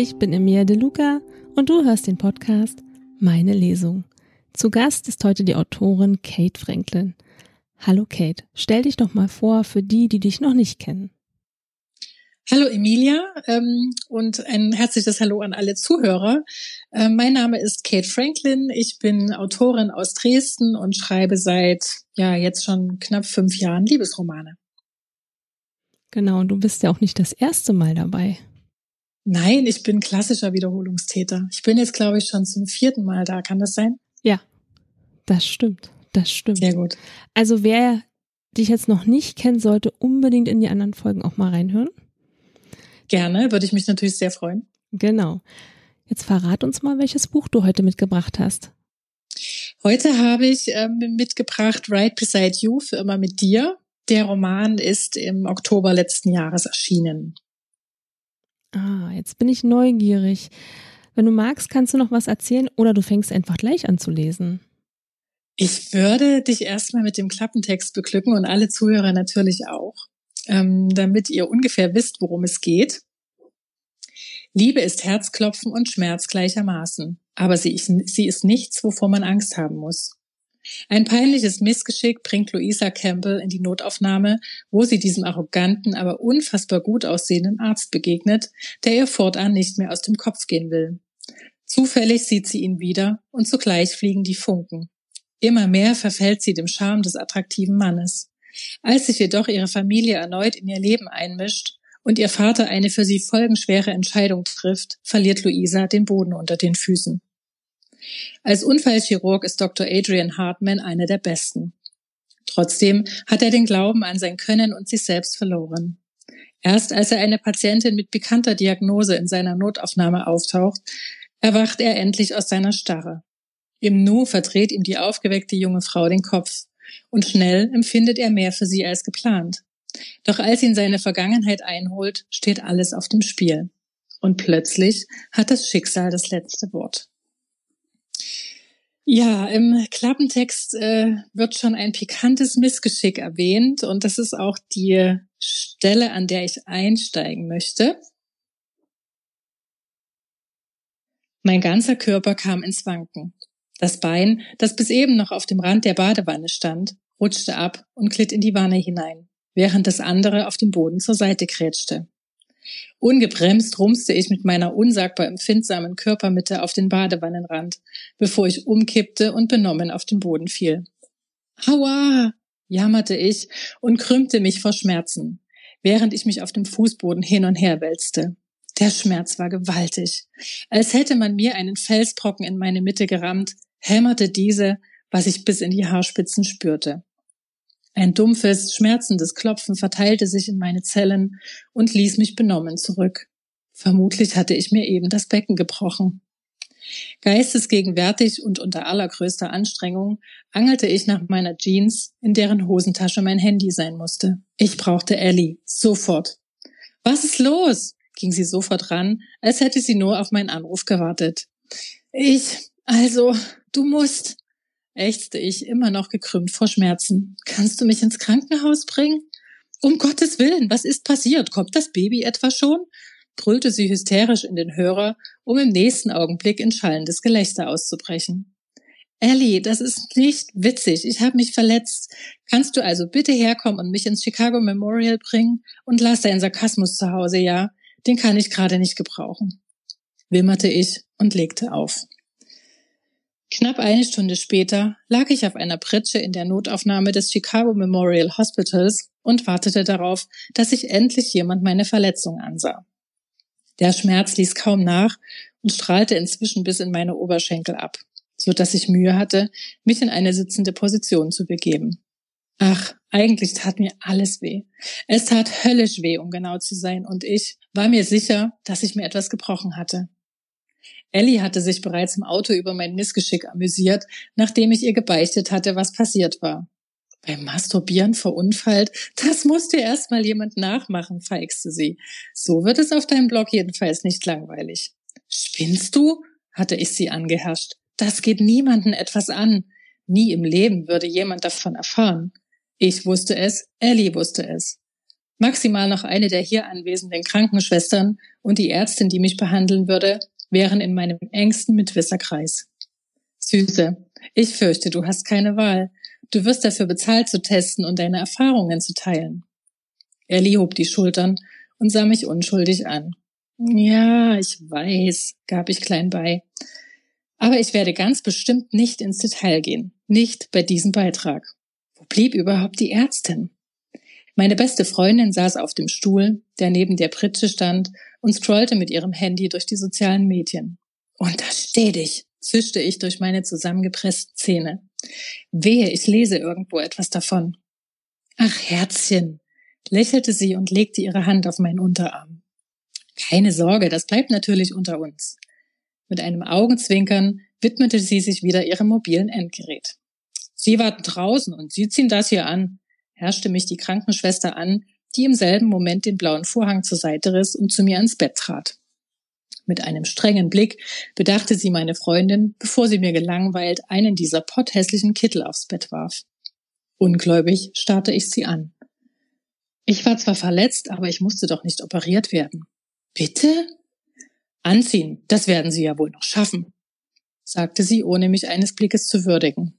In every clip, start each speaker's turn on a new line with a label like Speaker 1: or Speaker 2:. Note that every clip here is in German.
Speaker 1: Ich bin Emilia De Luca und du hörst den Podcast Meine Lesung. Zu Gast ist heute die Autorin Kate Franklin. Hallo Kate, stell dich doch mal vor für die, die dich noch nicht kennen.
Speaker 2: Hallo Emilia ähm, und ein herzliches Hallo an alle Zuhörer. Ähm, mein Name ist Kate Franklin. Ich bin Autorin aus Dresden und schreibe seit ja jetzt schon knapp fünf Jahren Liebesromane.
Speaker 1: Genau, und du bist ja auch nicht das erste Mal dabei.
Speaker 2: Nein, ich bin klassischer Wiederholungstäter. Ich bin jetzt, glaube ich, schon zum vierten Mal da. Kann das sein?
Speaker 1: Ja, das stimmt. Das stimmt.
Speaker 2: Sehr gut.
Speaker 1: Also wer dich jetzt noch nicht kennt, sollte unbedingt in die anderen Folgen auch mal reinhören.
Speaker 2: Gerne, würde ich mich natürlich sehr freuen.
Speaker 1: Genau. Jetzt verrat uns mal, welches Buch du heute mitgebracht hast.
Speaker 2: Heute habe ich ähm, mitgebracht Right Beside You für immer mit dir. Der Roman ist im Oktober letzten Jahres erschienen.
Speaker 1: Ah, jetzt bin ich neugierig. Wenn du magst, kannst du noch was erzählen oder du fängst einfach gleich an zu lesen.
Speaker 2: Ich würde dich erstmal mit dem Klappentext beglücken und alle Zuhörer natürlich auch, ähm, damit ihr ungefähr wisst, worum es geht. Liebe ist Herzklopfen und Schmerz gleichermaßen, aber sie ist, sie ist nichts, wovor man Angst haben muss. Ein peinliches Missgeschick bringt Louisa Campbell in die Notaufnahme, wo sie diesem arroganten, aber unfassbar gut aussehenden Arzt begegnet, der ihr fortan nicht mehr aus dem Kopf gehen will. Zufällig sieht sie ihn wieder und zugleich fliegen die Funken. Immer mehr verfällt sie dem Charme des attraktiven Mannes. Als sich jedoch ihre Familie erneut in ihr Leben einmischt und ihr Vater eine für sie folgenschwere Entscheidung trifft, verliert Luisa den Boden unter den Füßen. Als Unfallchirurg ist Dr. Adrian Hartman einer der besten. Trotzdem hat er den Glauben an sein Können und sich selbst verloren. Erst als er eine Patientin mit bekannter Diagnose in seiner Notaufnahme auftaucht, erwacht er endlich aus seiner Starre. Im Nu verdreht ihm die aufgeweckte junge Frau den Kopf und schnell empfindet er mehr für sie als geplant. Doch als ihn seine Vergangenheit einholt, steht alles auf dem Spiel. Und plötzlich hat das Schicksal das letzte Wort. Ja, im Klappentext äh, wird schon ein pikantes Missgeschick erwähnt und das ist auch die Stelle, an der ich einsteigen möchte. Mein ganzer Körper kam ins Wanken. Das Bein, das bis eben noch auf dem Rand der Badewanne stand, rutschte ab und glitt in die Wanne hinein, während das andere auf dem Boden zur Seite krätschte. Ungebremst rumste ich mit meiner unsagbar empfindsamen Körpermitte auf den Badewannenrand, bevor ich umkippte und benommen auf den Boden fiel. Aua! jammerte ich und krümmte mich vor Schmerzen, während ich mich auf dem Fußboden hin und her wälzte. Der Schmerz war gewaltig. Als hätte man mir einen Felsbrocken in meine Mitte gerammt, hämmerte diese, was ich bis in die Haarspitzen spürte. Ein dumpfes, schmerzendes Klopfen verteilte sich in meine Zellen und ließ mich benommen zurück. Vermutlich hatte ich mir eben das Becken gebrochen. Geistesgegenwärtig und unter allergrößter Anstrengung angelte ich nach meiner Jeans, in deren Hosentasche mein Handy sein musste. Ich brauchte Ellie. Sofort. Was ist los? ging sie sofort ran, als hätte sie nur auf meinen Anruf gewartet. Ich, also, du musst ächzte ich, immer noch gekrümmt vor Schmerzen. Kannst du mich ins Krankenhaus bringen? Um Gottes Willen, was ist passiert? Kommt das Baby etwa schon? brüllte sie hysterisch in den Hörer, um im nächsten Augenblick in schallendes Gelächter auszubrechen. Ellie, das ist nicht witzig. Ich habe mich verletzt. Kannst du also bitte herkommen und mich ins Chicago Memorial bringen? Und lass deinen Sarkasmus zu Hause, ja? Den kann ich gerade nicht gebrauchen. Wimmerte ich und legte auf. Knapp eine Stunde später lag ich auf einer Pritsche in der Notaufnahme des Chicago Memorial Hospitals und wartete darauf, dass sich endlich jemand meine Verletzung ansah. Der Schmerz ließ kaum nach und strahlte inzwischen bis in meine Oberschenkel ab, so dass ich Mühe hatte, mich in eine sitzende Position zu begeben. Ach, eigentlich tat mir alles weh. Es tat höllisch weh, um genau zu sein, und ich war mir sicher, dass ich mir etwas gebrochen hatte. Ellie hatte sich bereits im Auto über mein Missgeschick amüsiert, nachdem ich ihr gebeichtet hatte, was passiert war. Beim Masturbieren verunfallt, das musste erst mal jemand nachmachen, feixte sie. So wird es auf deinem Blog jedenfalls nicht langweilig. Spinnst du? hatte ich sie angeherrscht. Das geht niemanden etwas an. Nie im Leben würde jemand davon erfahren. Ich wusste es, Ellie wusste es. Maximal noch eine der hier anwesenden Krankenschwestern und die Ärztin, die mich behandeln würde, wären in meinem engsten Mitwisserkreis. Süße, ich fürchte, du hast keine Wahl. Du wirst dafür bezahlt zu testen und deine Erfahrungen zu teilen. Ellie hob die Schultern und sah mich unschuldig an. Ja, ich weiß, gab ich klein bei. Aber ich werde ganz bestimmt nicht ins Detail gehen. Nicht bei diesem Beitrag. Wo blieb überhaupt die Ärztin? Meine beste Freundin saß auf dem Stuhl, der neben der Pritsche stand, und scrollte mit ihrem Handy durch die sozialen Medien. Untersteh dich, zischte ich durch meine zusammengepressten Zähne. Wehe, ich lese irgendwo etwas davon. Ach, Herzchen, lächelte sie und legte ihre Hand auf meinen Unterarm. Keine Sorge, das bleibt natürlich unter uns. Mit einem Augenzwinkern widmete sie sich wieder ihrem mobilen Endgerät. Sie warten draußen und Sie ziehen das hier an, herrschte mich die Krankenschwester an, die im selben Moment den blauen Vorhang zur Seite riss und zu mir ans Bett trat. Mit einem strengen Blick bedachte sie meine Freundin, bevor sie mir gelangweilt einen dieser potthässlichen Kittel aufs Bett warf. Ungläubig starrte ich sie an. Ich war zwar verletzt, aber ich musste doch nicht operiert werden. Bitte? Anziehen, das werden Sie ja wohl noch schaffen, sagte sie, ohne mich eines Blickes zu würdigen.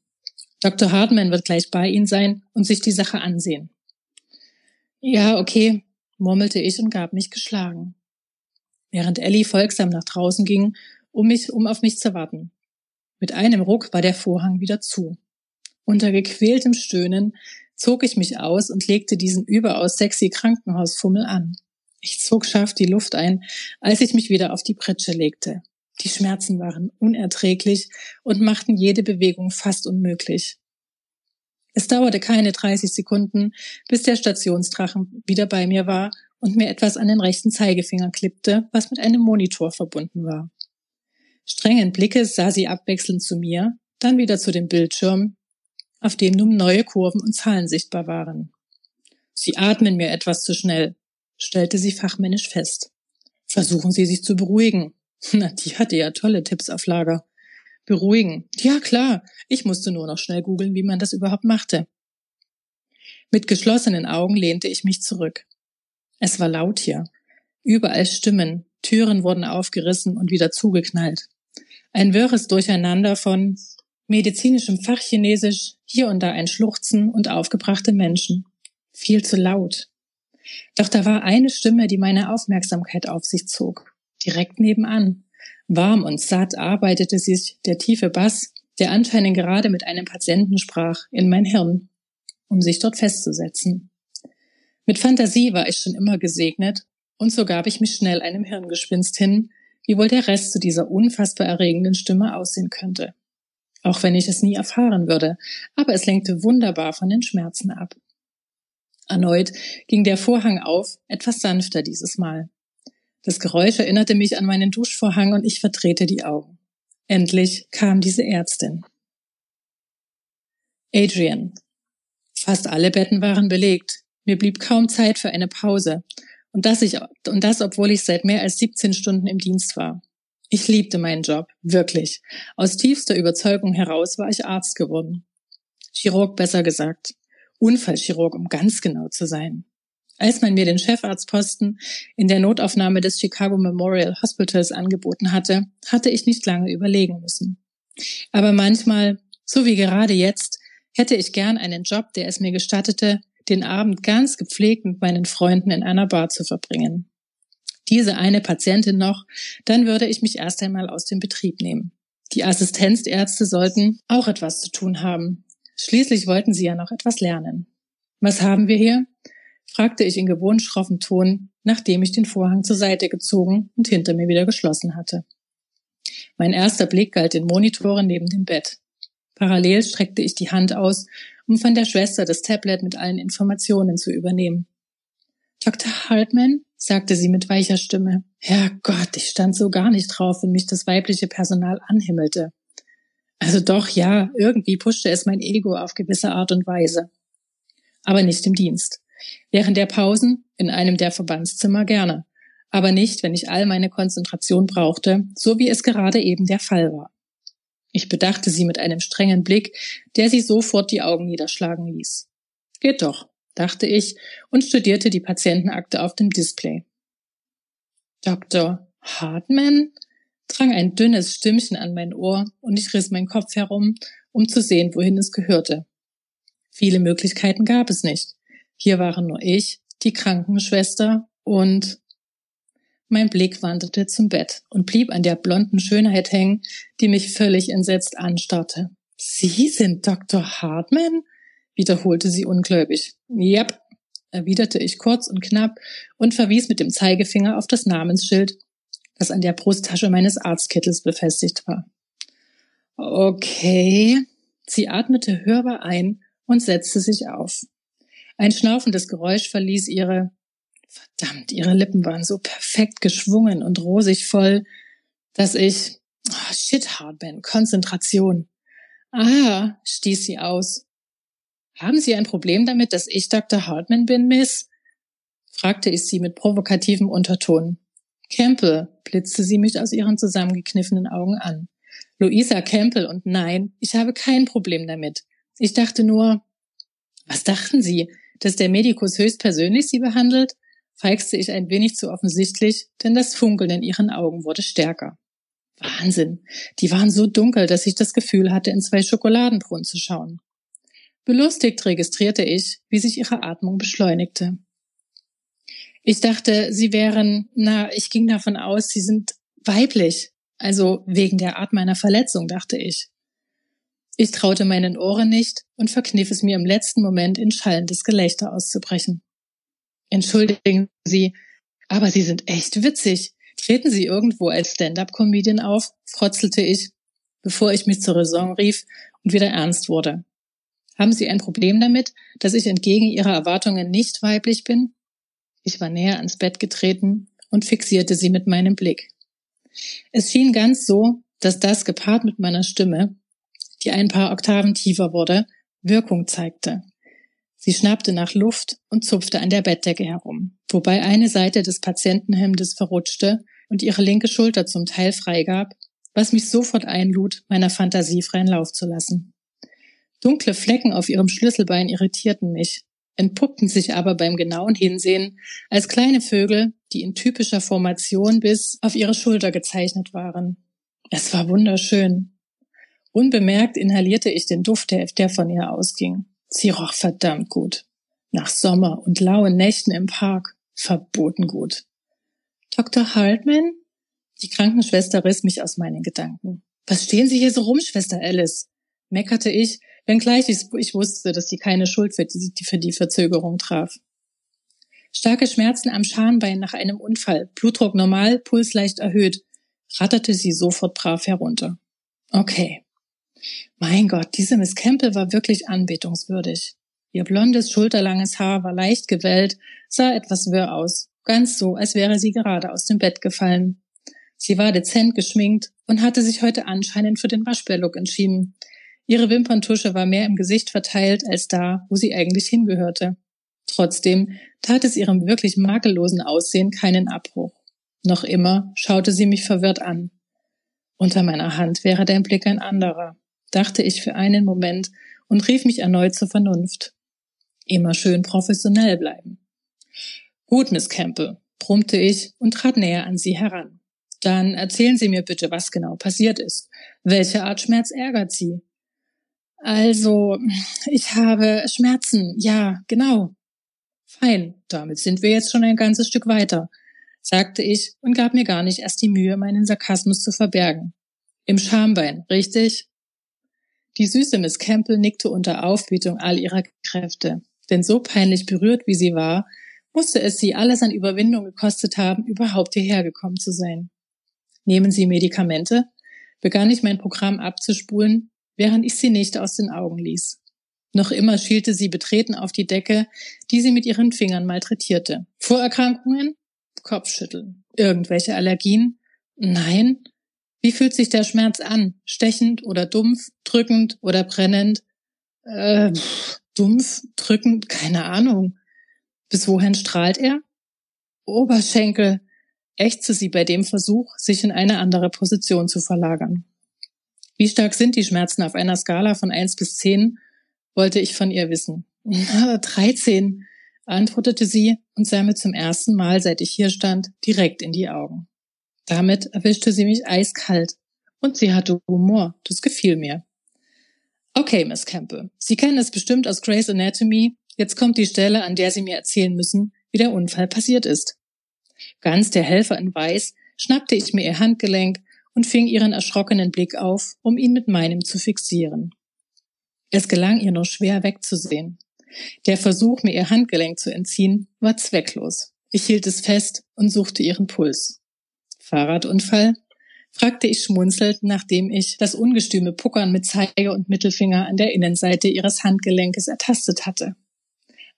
Speaker 2: Dr. Hartmann wird gleich bei Ihnen sein und sich die Sache ansehen. Ja, okay, murmelte ich und gab mich geschlagen. Während Ellie folgsam nach draußen ging, um mich, um auf mich zu warten. Mit einem Ruck war der Vorhang wieder zu. Unter gequältem Stöhnen zog ich mich aus und legte diesen überaus sexy Krankenhausfummel an. Ich zog scharf die Luft ein, als ich mich wieder auf die Pritsche legte. Die Schmerzen waren unerträglich und machten jede Bewegung fast unmöglich. Es dauerte keine 30 Sekunden, bis der Stationsdrachen wieder bei mir war und mir etwas an den rechten Zeigefinger klippte, was mit einem Monitor verbunden war. Strengen Blickes sah sie abwechselnd zu mir, dann wieder zu dem Bildschirm, auf dem nun neue Kurven und Zahlen sichtbar waren. Sie atmen mir etwas zu schnell, stellte sie fachmännisch fest. Versuchen Sie sich zu beruhigen. Na, die hatte ja tolle Tipps auf Lager. Beruhigen. Ja, klar. Ich musste nur noch schnell googeln, wie man das überhaupt machte. Mit geschlossenen Augen lehnte ich mich zurück. Es war laut hier. Überall Stimmen. Türen wurden aufgerissen und wieder zugeknallt. Ein wirres Durcheinander von medizinischem Fachchinesisch, hier und da ein Schluchzen und aufgebrachte Menschen. Viel zu laut. Doch da war eine Stimme, die meine Aufmerksamkeit auf sich zog. Direkt nebenan. Warm und satt arbeitete sich der tiefe Bass, der anscheinend gerade mit einem Patienten sprach, in mein Hirn, um sich dort festzusetzen. Mit Fantasie war ich schon immer gesegnet, und so gab ich mich schnell einem Hirngespinst hin, wie wohl der Rest zu dieser unfassbar erregenden Stimme aussehen könnte. Auch wenn ich es nie erfahren würde, aber es lenkte wunderbar von den Schmerzen ab. Erneut ging der Vorhang auf, etwas sanfter dieses Mal. Das Geräusch erinnerte mich an meinen Duschvorhang und ich verdrehte die Augen. Endlich kam diese Ärztin. Adrian. Fast alle Betten waren belegt. Mir blieb kaum Zeit für eine Pause. Und das, ich, und das, obwohl ich seit mehr als 17 Stunden im Dienst war. Ich liebte meinen Job, wirklich. Aus tiefster Überzeugung heraus war ich Arzt geworden. Chirurg besser gesagt. Unfallchirurg, um ganz genau zu sein. Als man mir den Chefarztposten in der Notaufnahme des Chicago Memorial Hospitals angeboten hatte, hatte ich nicht lange überlegen müssen. Aber manchmal, so wie gerade jetzt, hätte ich gern einen Job, der es mir gestattete, den Abend ganz gepflegt mit meinen Freunden in einer Bar zu verbringen. Diese eine Patientin noch, dann würde ich mich erst einmal aus dem Betrieb nehmen. Die Assistenzärzte sollten auch etwas zu tun haben, Schließlich wollten sie ja noch etwas lernen. Was haben wir hier? Fragte ich in gewohnt schroffen Ton, nachdem ich den Vorhang zur Seite gezogen und hinter mir wieder geschlossen hatte. Mein erster Blick galt den Monitoren neben dem Bett. Parallel streckte ich die Hand aus, um von der Schwester das Tablet mit allen Informationen zu übernehmen. Dr. Hartman, sagte sie mit weicher Stimme. Herrgott, ich stand so gar nicht drauf, wenn mich das weibliche Personal anhimmelte. Also doch, ja, irgendwie pushte es mein Ego auf gewisse Art und Weise. Aber nicht im Dienst. Während der Pausen in einem der Verbandszimmer gerne. Aber nicht, wenn ich all meine Konzentration brauchte, so wie es gerade eben der Fall war. Ich bedachte sie mit einem strengen Blick, der sie sofort die Augen niederschlagen ließ. Geht doch. dachte ich und studierte die Patientenakte auf dem Display. Dr. Hartman? drang ein dünnes Stimmchen an mein Ohr und ich riss meinen Kopf herum, um zu sehen, wohin es gehörte. Viele Möglichkeiten gab es nicht. Hier waren nur ich, die Krankenschwester und mein Blick wanderte zum Bett und blieb an der blonden Schönheit hängen, die mich völlig entsetzt anstarrte. Sie sind Dr. Hartman? wiederholte sie ungläubig. Yep, erwiderte ich kurz und knapp und verwies mit dem Zeigefinger auf das Namensschild, das an der Brusttasche meines Arztkittels befestigt war. Okay. Sie atmete hörbar ein und setzte sich auf. Ein schnaufendes Geräusch verließ ihre Verdammt, ihre Lippen waren so perfekt geschwungen und rosig voll, dass ich oh, shit bin. Konzentration. Ah, stieß sie aus. Haben Sie ein Problem damit, dass ich Dr. Hartman bin, Miss? fragte ich sie mit provokativem Unterton. Campbell, blitzte sie mich aus ihren zusammengekniffenen Augen an. Luisa Campbell und nein, ich habe kein Problem damit. Ich dachte nur, was dachten Sie, dass der Medikus höchstpersönlich Sie behandelt? feixte ich ein wenig zu offensichtlich, denn das Funkeln in ihren Augen wurde stärker. Wahnsinn, die waren so dunkel, dass ich das Gefühl hatte, in zwei Schokoladenbrunnen zu schauen. Belustigt registrierte ich, wie sich ihre Atmung beschleunigte. Ich dachte, sie wären, na, ich ging davon aus, sie sind weiblich. Also wegen der Art meiner Verletzung, dachte ich. Ich traute meinen Ohren nicht und verkniff es mir im letzten Moment in schallendes Gelächter auszubrechen. Entschuldigen Sie, aber Sie sind echt witzig. Treten Sie irgendwo als Stand-up-Comedian auf? frotzelte ich, bevor ich mich zur Raison rief und wieder ernst wurde. Haben Sie ein Problem damit, dass ich entgegen Ihrer Erwartungen nicht weiblich bin? Ich war näher ans Bett getreten und fixierte sie mit meinem Blick. Es schien ganz so, dass das gepaart mit meiner Stimme, die ein paar Oktaven tiefer wurde, Wirkung zeigte. Sie schnappte nach Luft und zupfte an der Bettdecke herum, wobei eine Seite des Patientenhemdes verrutschte und ihre linke Schulter zum Teil freigab, was mich sofort einlud, meiner Fantasie freien Lauf zu lassen. Dunkle Flecken auf ihrem Schlüsselbein irritierten mich, entpuppten sich aber beim genauen Hinsehen als kleine Vögel, die in typischer Formation bis auf ihre Schulter gezeichnet waren. Es war wunderschön. Unbemerkt inhalierte ich den Duft, der von ihr ausging. Sie roch verdammt gut. Nach Sommer und lauen Nächten im Park. Verboten gut. Dr. Hartman? Die Krankenschwester riss mich aus meinen Gedanken. Was stehen Sie hier so rum, Schwester Alice? meckerte ich, wenngleich ich, wusste, dass sie keine Schuld für die, für die Verzögerung traf. Starke Schmerzen am Schambein nach einem Unfall, Blutdruck normal, Puls leicht erhöht, ratterte sie sofort brav herunter. Okay. Mein Gott, diese Miss Campbell war wirklich anbetungswürdig. Ihr blondes, schulterlanges Haar war leicht gewellt, sah etwas wirr aus, ganz so, als wäre sie gerade aus dem Bett gefallen. Sie war dezent geschminkt und hatte sich heute anscheinend für den Waschbärlook entschieden, Ihre Wimperntusche war mehr im Gesicht verteilt als da, wo sie eigentlich hingehörte. Trotzdem tat es ihrem wirklich makellosen Aussehen keinen Abbruch. Noch immer schaute sie mich verwirrt an. Unter meiner Hand wäre dein Blick ein anderer, dachte ich für einen Moment und rief mich erneut zur Vernunft. Immer schön professionell bleiben. Gut, Miss Campbell, brummte ich und trat näher an sie heran. Dann erzählen Sie mir bitte, was genau passiert ist. Welche Art Schmerz ärgert Sie? Also, ich habe Schmerzen. Ja, genau. Fein, damit sind wir jetzt schon ein ganzes Stück weiter, sagte ich und gab mir gar nicht erst die Mühe, meinen Sarkasmus zu verbergen. Im Schambein, richtig? Die süße Miss Campbell nickte unter Aufbietung all ihrer Kräfte, denn so peinlich berührt wie sie war, musste es sie alles an Überwindung gekostet haben, überhaupt hierher gekommen zu sein. Nehmen Sie Medikamente? Begann ich mein Programm abzuspulen, während ich sie nicht aus den Augen ließ. Noch immer schielte sie betreten auf die Decke, die sie mit ihren Fingern malträtierte. Vorerkrankungen? Kopfschütteln. Irgendwelche Allergien? Nein. Wie fühlt sich der Schmerz an? Stechend oder dumpf, drückend oder brennend? Äh, dumpf, drückend, keine Ahnung. Bis wohin strahlt er? Oberschenkel, ächzte sie bei dem Versuch, sich in eine andere Position zu verlagern. Wie stark sind die Schmerzen auf einer Skala von eins bis zehn? wollte ich von ihr wissen. 13, antwortete sie und sah mir zum ersten Mal, seit ich hier stand, direkt in die Augen. Damit erwischte sie mich eiskalt. Und sie hatte Humor. Das gefiel mir. Okay, Miss Campbell. Sie kennen es bestimmt aus Grey's Anatomy. Jetzt kommt die Stelle, an der Sie mir erzählen müssen, wie der Unfall passiert ist. Ganz der Helfer in Weiß schnappte ich mir ihr Handgelenk und fing ihren erschrockenen Blick auf, um ihn mit meinem zu fixieren. Es gelang ihr nur schwer wegzusehen. Der Versuch, mir ihr Handgelenk zu entziehen, war zwecklos. Ich hielt es fest und suchte ihren Puls. Fahrradunfall? fragte ich schmunzelnd, nachdem ich das ungestüme Puckern mit Zeige und Mittelfinger an der Innenseite ihres Handgelenkes ertastet hatte.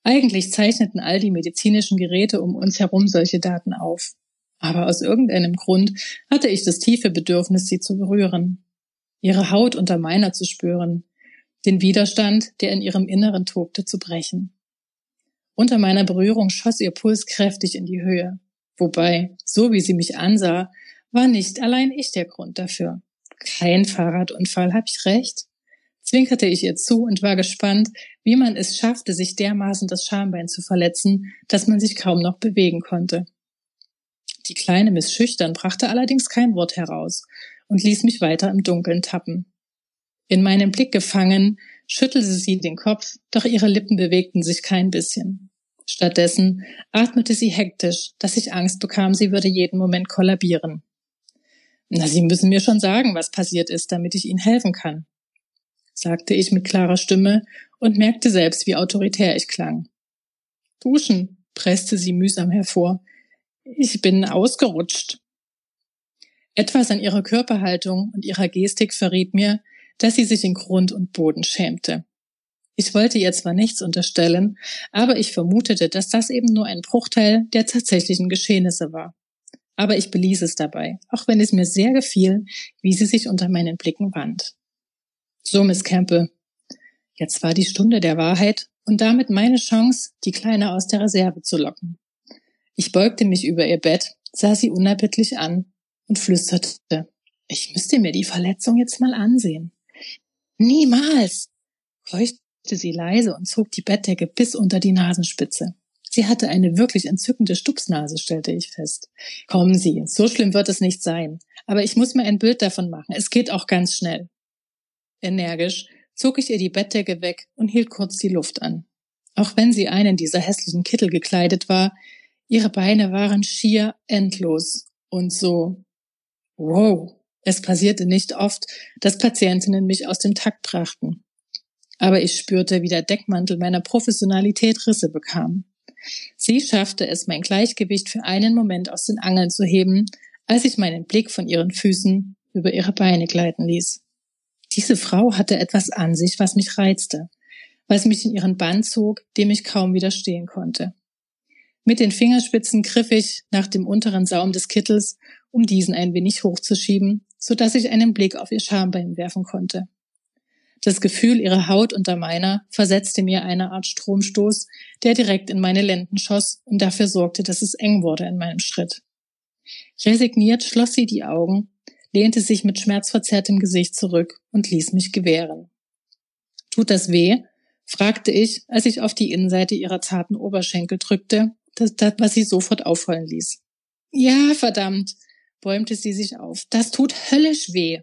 Speaker 2: Eigentlich zeichneten all die medizinischen Geräte um uns herum solche Daten auf. Aber aus irgendeinem Grund hatte ich das tiefe Bedürfnis, sie zu berühren, ihre Haut unter meiner zu spüren, den Widerstand, der in ihrem Inneren tobte, zu brechen. Unter meiner Berührung schoss ihr Puls kräftig in die Höhe. Wobei, so wie sie mich ansah, war nicht allein ich der Grund dafür. Kein Fahrradunfall, hab ich recht? Zwinkerte ich ihr zu und war gespannt, wie man es schaffte, sich dermaßen das Schambein zu verletzen, dass man sich kaum noch bewegen konnte. Die kleine Miss Schüchtern brachte allerdings kein Wort heraus und ließ mich weiter im Dunkeln tappen. In meinem Blick gefangen, schüttelte sie den Kopf, doch ihre Lippen bewegten sich kein bisschen. Stattdessen atmete sie hektisch, dass ich Angst bekam, sie würde jeden Moment kollabieren. Na, Sie müssen mir schon sagen, was passiert ist, damit ich Ihnen helfen kann, sagte ich mit klarer Stimme und merkte selbst, wie autoritär ich klang. Duschen, presste sie mühsam hervor. Ich bin ausgerutscht. Etwas an ihrer Körperhaltung und ihrer Gestik verriet mir, dass sie sich in Grund und Boden schämte. Ich wollte ihr zwar nichts unterstellen, aber ich vermutete, dass das eben nur ein Bruchteil der tatsächlichen Geschehnisse war. Aber ich beließ es dabei, auch wenn es mir sehr gefiel, wie sie sich unter meinen Blicken wand. So, Miss Campbell, jetzt war die Stunde der Wahrheit und damit meine Chance, die Kleine aus der Reserve zu locken. Ich beugte mich über ihr Bett, sah sie unerbittlich an und flüsterte, ich müsste mir die Verletzung jetzt mal ansehen. Niemals! keuchte sie leise und zog die Bettdecke bis unter die Nasenspitze. Sie hatte eine wirklich entzückende Stupsnase, stellte ich fest. Kommen Sie, so schlimm wird es nicht sein. Aber ich muss mir ein Bild davon machen. Es geht auch ganz schnell. Energisch zog ich ihr die Bettdecke weg und hielt kurz die Luft an. Auch wenn sie einen dieser hässlichen Kittel gekleidet war, ihre Beine waren schier endlos und so. Wow, es passierte nicht oft, dass Patientinnen mich aus dem Takt brachten. Aber ich spürte, wie der Deckmantel meiner Professionalität Risse bekam. Sie schaffte es, mein Gleichgewicht für einen Moment aus den Angeln zu heben, als ich meinen Blick von ihren Füßen über ihre Beine gleiten ließ. Diese Frau hatte etwas an sich, was mich reizte, was mich in ihren Bann zog, dem ich kaum widerstehen konnte. Mit den Fingerspitzen griff ich nach dem unteren Saum des Kittels, um diesen ein wenig hochzuschieben, so dass ich einen Blick auf ihr Schambein werfen konnte. Das Gefühl ihrer Haut unter meiner versetzte mir eine Art Stromstoß, der direkt in meine Lenden schoss und dafür sorgte, dass es eng wurde in meinem Schritt. Resigniert schloss sie die Augen, lehnte sich mit schmerzverzerrtem Gesicht zurück und ließ mich gewähren. Tut das weh? fragte ich, als ich auf die Innenseite ihrer zarten Oberschenkel drückte, das, das, was sie sofort aufheulen ließ. Ja, verdammt, bäumte sie sich auf. Das tut höllisch weh.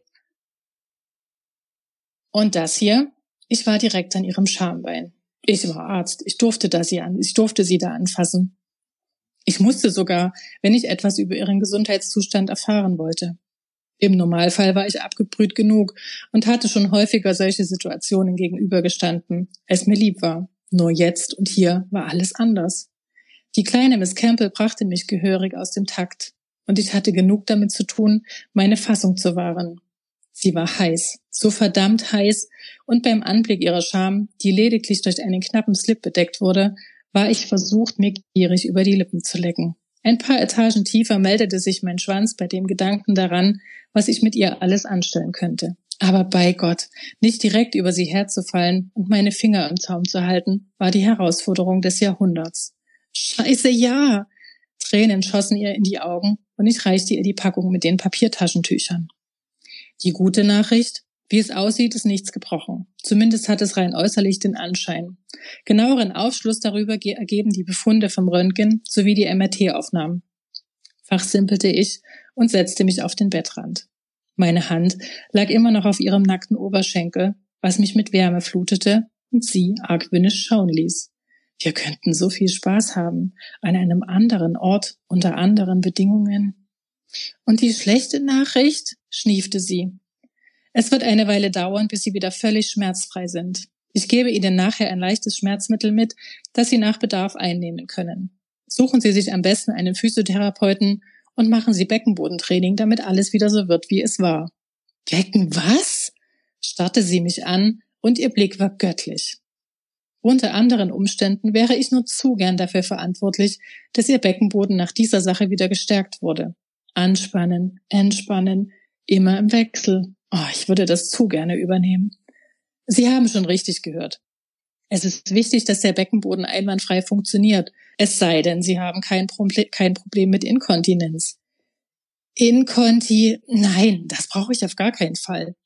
Speaker 2: Und das hier? Ich war direkt an ihrem Schambein. Ich war Arzt. Ich durfte da sie an, ich durfte sie da anfassen. Ich musste sogar, wenn ich etwas über ihren Gesundheitszustand erfahren wollte. Im Normalfall war ich abgebrüht genug und hatte schon häufiger solche Situationen gegenübergestanden, als mir lieb war. Nur jetzt und hier war alles anders. Die kleine Miss Campbell brachte mich gehörig aus dem Takt und ich hatte genug damit zu tun, meine Fassung zu wahren. Sie war heiß, so verdammt heiß, und beim Anblick ihrer Scham, die lediglich durch einen knappen Slip bedeckt wurde, war ich versucht, mir gierig über die Lippen zu lecken. Ein paar Etagen tiefer meldete sich mein Schwanz bei dem Gedanken daran, was ich mit ihr alles anstellen könnte. Aber bei Gott, nicht direkt über sie herzufallen und meine Finger im Zaum zu halten, war die Herausforderung des Jahrhunderts. Scheiße, ja! Tränen schossen ihr in die Augen und ich reichte ihr die Packung mit den Papiertaschentüchern. Die gute Nachricht, Wie es aussieht, ist nichts gebrochen. Zumindest hat es rein äußerlich den Anschein. Genaueren Aufschluss darüber ergeben die Befunde vom Röntgen sowie die MRT-Aufnahmen. Fachsimpelte ich und setzte mich auf den Bettrand. Meine Hand lag immer noch auf ihrem nackten Oberschenkel, was mich mit Wärme flutete und sie argwöhnisch schauen ließ. Wir könnten so viel Spaß haben an einem anderen Ort unter anderen Bedingungen. Und die schlechte Nachricht, schniefte sie. Es wird eine Weile dauern, bis Sie wieder völlig schmerzfrei sind. Ich gebe Ihnen nachher ein leichtes Schmerzmittel mit, das Sie nach Bedarf einnehmen können. Suchen Sie sich am besten einen Physiotherapeuten und machen Sie Beckenbodentraining, damit alles wieder so wird, wie es war. Becken was? starrte sie mich an und ihr Blick war göttlich. Unter anderen Umständen wäre ich nur zu gern dafür verantwortlich, dass ihr Beckenboden nach dieser Sache wieder gestärkt wurde. Anspannen, entspannen, immer im Wechsel. Oh, ich würde das zu gerne übernehmen. Sie haben schon richtig gehört. Es ist wichtig, dass der Beckenboden einwandfrei funktioniert, es sei denn, Sie haben kein, Proble kein Problem mit Inkontinenz. Inkonti, nein, das brauche ich auf gar keinen Fall.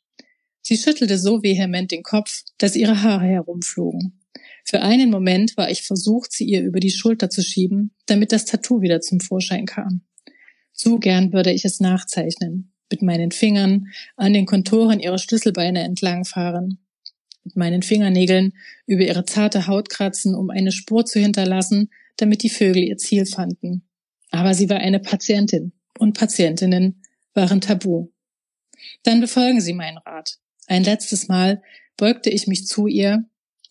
Speaker 2: Sie schüttelte so vehement den Kopf, dass ihre Haare herumflogen. Für einen Moment war ich versucht, sie ihr über die Schulter zu schieben, damit das Tattoo wieder zum Vorschein kam. Zu gern würde ich es nachzeichnen mit meinen Fingern an den Konturen ihrer Schlüsselbeine entlangfahren, mit meinen Fingernägeln über ihre zarte Haut kratzen, um eine Spur zu hinterlassen, damit die Vögel ihr Ziel fanden. Aber sie war eine Patientin und Patientinnen waren tabu. Dann befolgen Sie meinen Rat. Ein letztes Mal beugte ich mich zu ihr,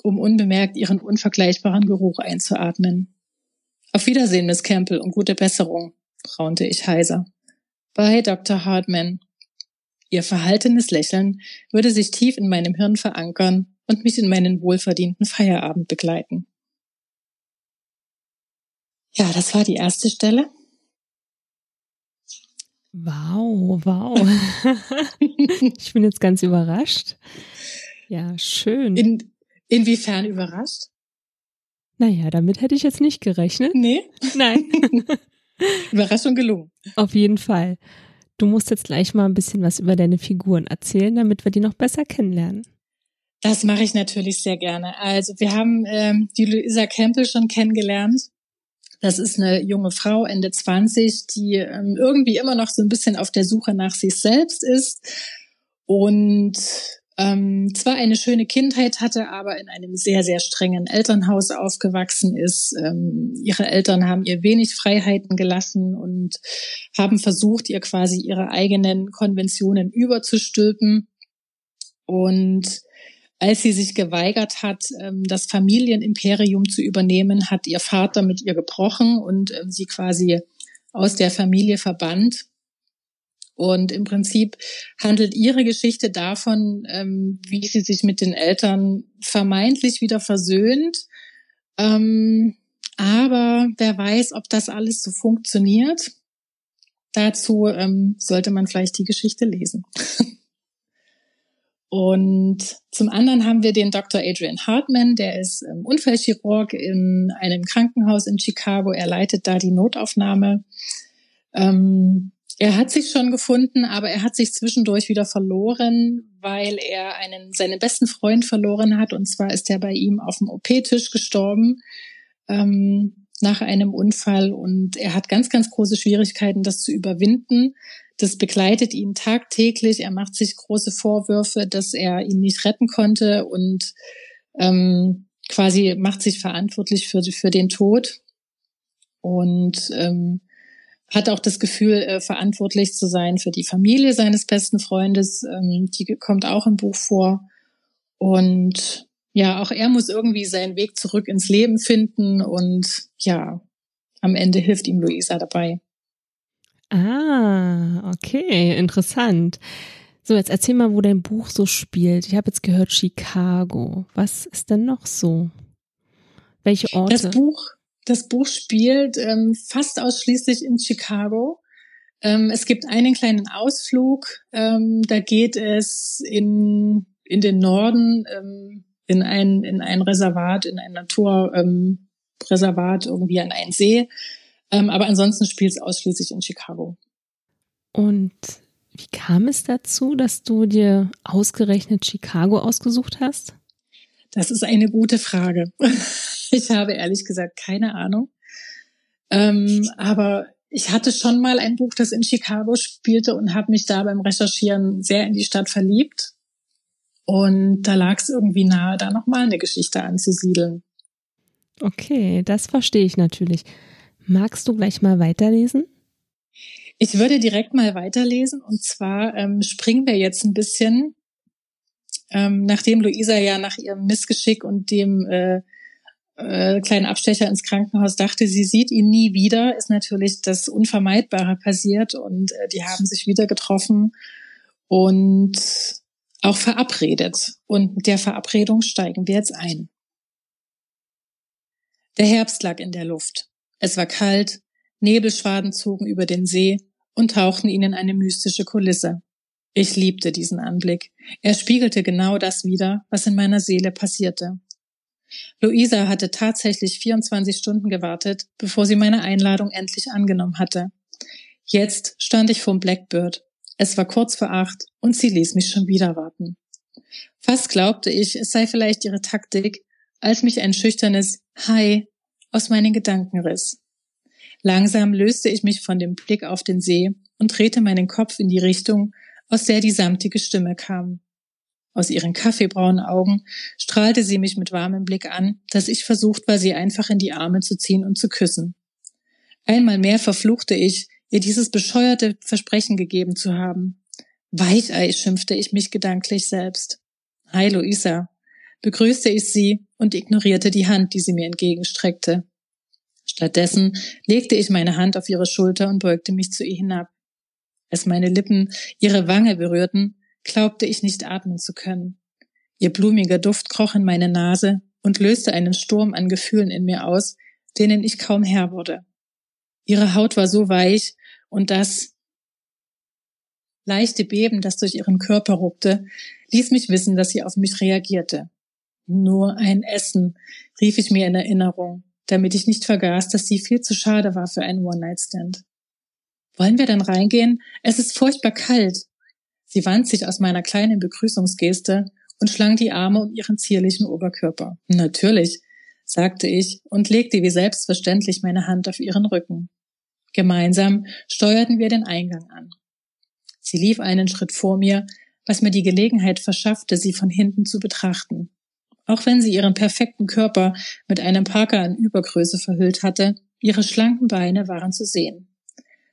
Speaker 2: um unbemerkt ihren unvergleichbaren Geruch einzuatmen. Auf Wiedersehen, Miss Campbell, und gute Besserung, raunte ich heiser bei Dr. Hartman. Ihr verhaltenes Lächeln würde sich tief in meinem Hirn verankern und mich in meinen wohlverdienten Feierabend begleiten. Ja, das war die erste Stelle.
Speaker 1: Wow, wow. ich bin jetzt ganz überrascht. Ja, schön.
Speaker 2: In, inwiefern überrascht?
Speaker 1: Naja, damit hätte ich jetzt nicht gerechnet.
Speaker 2: Nee?
Speaker 1: Nein.
Speaker 2: Überraschung gelungen.
Speaker 1: Auf jeden Fall. Du musst jetzt gleich mal ein bisschen was über deine Figuren erzählen, damit wir die noch besser kennenlernen.
Speaker 2: Das mache ich natürlich sehr gerne. Also wir haben ähm, die Luisa Campbell schon kennengelernt. Das ist eine junge Frau, Ende 20, die ähm, irgendwie immer noch so ein bisschen auf der Suche nach sich selbst ist und ähm, zwar eine schöne Kindheit hatte, aber in einem sehr, sehr strengen Elternhaus aufgewachsen ist. Ähm, ihre Eltern haben ihr wenig Freiheiten gelassen und haben versucht, ihr quasi ihre eigenen Konventionen überzustülpen. Und als sie sich geweigert hat, ähm, das Familienimperium zu übernehmen, hat ihr Vater mit ihr gebrochen und ähm, sie quasi aus der Familie verbannt. Und im Prinzip handelt ihre Geschichte davon, ähm, wie sie sich mit den Eltern vermeintlich wieder versöhnt. Ähm, aber wer weiß, ob das alles so funktioniert. Dazu ähm, sollte man vielleicht die Geschichte lesen. Und zum anderen haben wir den Dr. Adrian Hartman, der ist ähm, Unfallchirurg in einem Krankenhaus in Chicago. Er leitet da die Notaufnahme. Ähm, er hat sich schon gefunden, aber er hat sich zwischendurch wieder verloren, weil er einen seinen besten Freund verloren hat. Und zwar ist er bei ihm auf dem OP-Tisch gestorben ähm, nach einem Unfall. Und er hat ganz, ganz große Schwierigkeiten, das zu überwinden. Das begleitet ihn tagtäglich. Er macht sich große Vorwürfe, dass er ihn nicht retten konnte und ähm, quasi macht sich verantwortlich für, für den Tod. Und ähm, hat auch das Gefühl, äh, verantwortlich zu sein für die Familie seines besten Freundes. Ähm, die kommt auch im Buch vor. Und ja, auch er muss irgendwie seinen Weg zurück ins Leben finden. Und ja, am Ende hilft ihm Luisa dabei.
Speaker 1: Ah, okay, interessant. So, jetzt erzähl mal, wo dein Buch so spielt. Ich habe jetzt gehört Chicago. Was ist denn noch so? Welche Orte?
Speaker 2: Das Buch das Buch spielt ähm, fast ausschließlich in Chicago. Ähm, es gibt einen kleinen Ausflug. Ähm, da geht es in, in den Norden, ähm, in, ein, in ein Reservat, in ein Naturreservat, ähm, irgendwie an einen See. Ähm, aber ansonsten spielt es ausschließlich in Chicago.
Speaker 1: Und Wie kam es dazu, dass du dir ausgerechnet Chicago ausgesucht hast?
Speaker 2: Das ist eine gute Frage. Ich habe ehrlich gesagt keine Ahnung. Ähm, aber ich hatte schon mal ein Buch, das in Chicago spielte und habe mich da beim Recherchieren sehr in die Stadt verliebt. Und da lag es irgendwie nahe, da nochmal eine Geschichte anzusiedeln.
Speaker 1: Okay, das verstehe ich natürlich. Magst du gleich mal weiterlesen?
Speaker 2: Ich würde direkt mal weiterlesen und zwar ähm, springen wir jetzt ein bisschen, ähm, nachdem Luisa ja nach ihrem Missgeschick und dem äh, äh, kleinen Abstecher ins Krankenhaus dachte, sie sieht ihn nie wieder, ist natürlich das Unvermeidbare passiert und äh, die haben sich wieder getroffen und auch verabredet. Und mit der Verabredung steigen wir jetzt ein. Der Herbst lag in der Luft. Es war kalt, Nebelschwaden zogen über den See und tauchten ihn in eine mystische Kulisse. Ich liebte diesen Anblick. Er spiegelte genau das wider, was in meiner Seele passierte. Luisa hatte tatsächlich 24 Stunden gewartet, bevor sie meine Einladung endlich angenommen hatte. Jetzt stand ich vorm Blackbird. Es war kurz vor acht und sie ließ mich schon wieder warten. Fast glaubte ich, es sei vielleicht ihre Taktik, als mich ein schüchternes Hi aus meinen Gedanken riss. Langsam löste ich mich von dem Blick auf den See und drehte meinen Kopf in die Richtung, aus der die samtige Stimme kam. Aus ihren kaffeebraunen Augen strahlte sie mich mit warmem Blick an, dass ich versucht war, sie einfach in die Arme zu ziehen und zu küssen. Einmal mehr verfluchte ich, ihr dieses bescheuerte Versprechen gegeben zu haben. Weichei, schimpfte ich mich gedanklich selbst. Hi, Luisa, begrüßte ich sie und ignorierte die Hand, die sie mir entgegenstreckte. Stattdessen legte ich meine Hand auf ihre Schulter und beugte mich zu ihr hinab. Als meine Lippen ihre Wange berührten, glaubte ich nicht atmen zu können. Ihr blumiger Duft kroch in meine Nase und löste einen Sturm an Gefühlen in mir aus, denen ich kaum Herr wurde. Ihre Haut war so weich und das leichte Beben, das durch ihren Körper ruckte, ließ mich wissen, dass sie auf mich reagierte. Nur ein Essen, rief ich mir in Erinnerung, damit ich nicht vergaß, dass sie viel zu schade war für einen One-Night-Stand. Wollen wir dann reingehen? Es ist furchtbar kalt. Sie wand sich aus meiner kleinen Begrüßungsgeste und schlang die Arme um ihren zierlichen Oberkörper. Natürlich, sagte ich und legte wie selbstverständlich meine Hand auf ihren Rücken. Gemeinsam steuerten wir den Eingang an. Sie lief einen Schritt vor mir, was mir die Gelegenheit verschaffte, sie von hinten zu betrachten. Auch wenn sie ihren perfekten Körper mit einem Parker in Übergröße verhüllt hatte, ihre schlanken Beine waren zu sehen.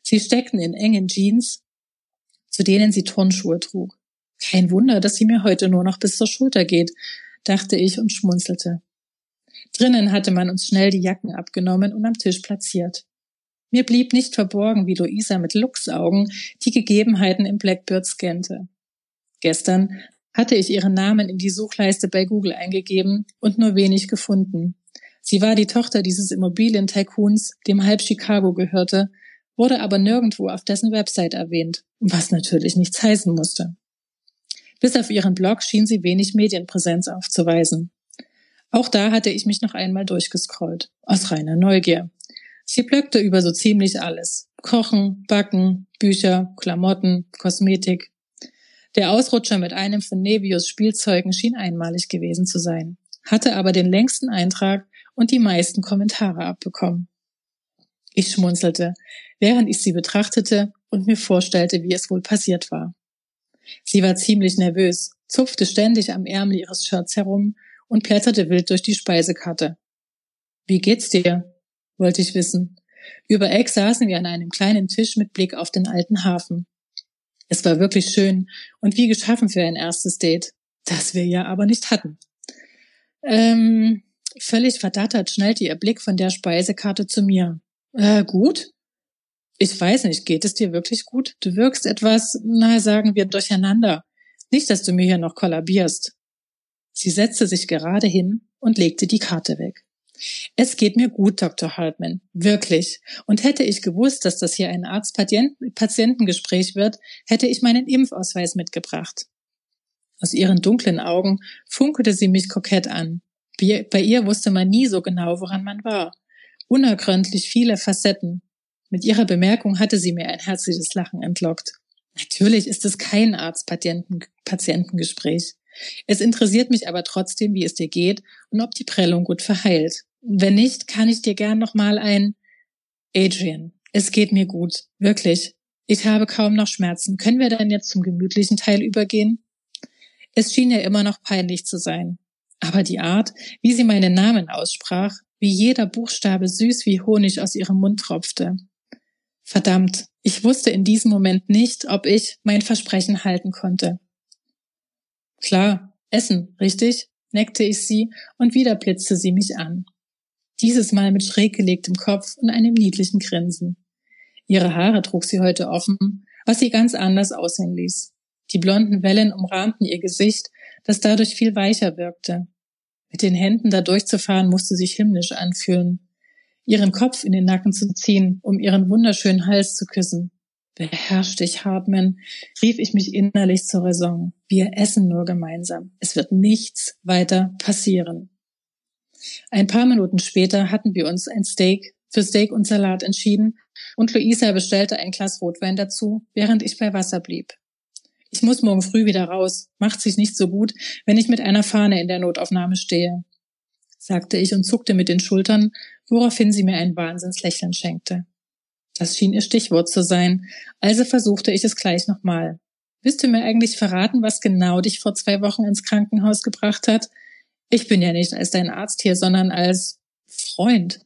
Speaker 2: Sie steckten in engen Jeans zu denen sie Turnschuhe trug. Kein Wunder, dass sie mir heute nur noch bis zur Schulter geht, dachte ich und schmunzelte. Drinnen hatte man uns schnell die Jacken abgenommen und am Tisch platziert. Mir blieb nicht verborgen, wie Luisa mit Luchsaugen die Gegebenheiten im Blackbird scannte. Gestern hatte ich ihren Namen in die Suchleiste bei Google eingegeben und nur wenig gefunden. Sie war die Tochter dieses Immobilientycoons, dem halb Chicago gehörte wurde aber nirgendwo auf dessen Website erwähnt, was natürlich nichts heißen musste. Bis auf ihren Blog schien sie wenig Medienpräsenz aufzuweisen. Auch da hatte ich mich noch einmal durchgescrollt, aus reiner Neugier. Sie blöckte über so ziemlich alles. Kochen, Backen, Bücher, Klamotten, Kosmetik. Der Ausrutscher mit einem von Nevius Spielzeugen schien einmalig gewesen zu sein, hatte aber den längsten Eintrag und die meisten Kommentare abbekommen. Ich schmunzelte, während ich sie betrachtete und mir vorstellte, wie es wohl passiert war. Sie war ziemlich nervös, zupfte ständig am Ärmel ihres Shirts herum und blätterte wild durch die Speisekarte. Wie geht's dir? wollte ich wissen. Über Eck saßen wir an einem kleinen Tisch mit Blick auf den alten Hafen. Es war wirklich schön und wie geschaffen für ein erstes Date, das wir ja aber nicht hatten. Ähm, völlig verdattert schnellte ihr Blick von der Speisekarte zu mir. Äh, gut, ich weiß nicht, geht es dir wirklich gut? Du wirkst etwas, na sagen wir, durcheinander. Nicht, dass du mir hier noch kollabierst. Sie setzte sich gerade hin und legte die Karte weg. Es geht mir gut, Dr. Hartman, wirklich. Und hätte ich gewusst, dass das hier ein Arzt-Patientengespräch wird, hätte ich meinen Impfausweis mitgebracht. Aus ihren dunklen Augen funkelte sie mich kokett an. Bei ihr wusste man nie so genau, woran man war. Unergründlich viele Facetten, mit ihrer Bemerkung hatte sie mir ein herzliches Lachen entlockt. Natürlich ist es kein Arzt-Patientengespräch. Es interessiert mich aber trotzdem, wie es dir geht und ob die Prellung gut verheilt. Wenn nicht, kann ich dir gern noch mal ein Adrian, es geht mir gut, wirklich. Ich habe kaum noch Schmerzen. Können wir denn jetzt zum gemütlichen Teil übergehen? Es schien ja immer noch peinlich zu sein. Aber die Art, wie sie meinen Namen aussprach, wie jeder Buchstabe süß wie Honig aus ihrem Mund tropfte. Verdammt, ich wusste in diesem Moment nicht, ob ich mein Versprechen halten konnte. Klar, Essen, richtig? neckte ich sie und wieder blitzte sie mich an. Dieses Mal mit schräg gelegtem Kopf und einem niedlichen Grinsen. Ihre Haare trug sie heute offen, was sie ganz anders aussehen ließ. Die blonden Wellen umrahmten ihr Gesicht, das dadurch viel weicher wirkte. Mit den Händen da durchzufahren musste sich himmlisch anfühlen. Ihren Kopf in den Nacken zu ziehen, um ihren wunderschönen Hals zu küssen. Beherrsch dich, Hartman, rief ich mich innerlich zur Raison. Wir essen nur gemeinsam. Es wird nichts weiter passieren. Ein paar Minuten später hatten wir uns ein Steak für Steak und Salat entschieden und Luisa bestellte ein Glas Rotwein dazu, während ich bei Wasser blieb. Ich muss morgen früh wieder raus. Macht sich nicht so gut, wenn ich mit einer Fahne in der Notaufnahme stehe, sagte ich und zuckte mit den Schultern, woraufhin sie mir ein Wahnsinnslächeln schenkte. Das schien ihr Stichwort zu sein, also versuchte ich es gleich nochmal. Willst du mir eigentlich verraten, was genau dich vor zwei Wochen ins Krankenhaus gebracht hat? Ich bin ja nicht als dein Arzt hier, sondern als Freund.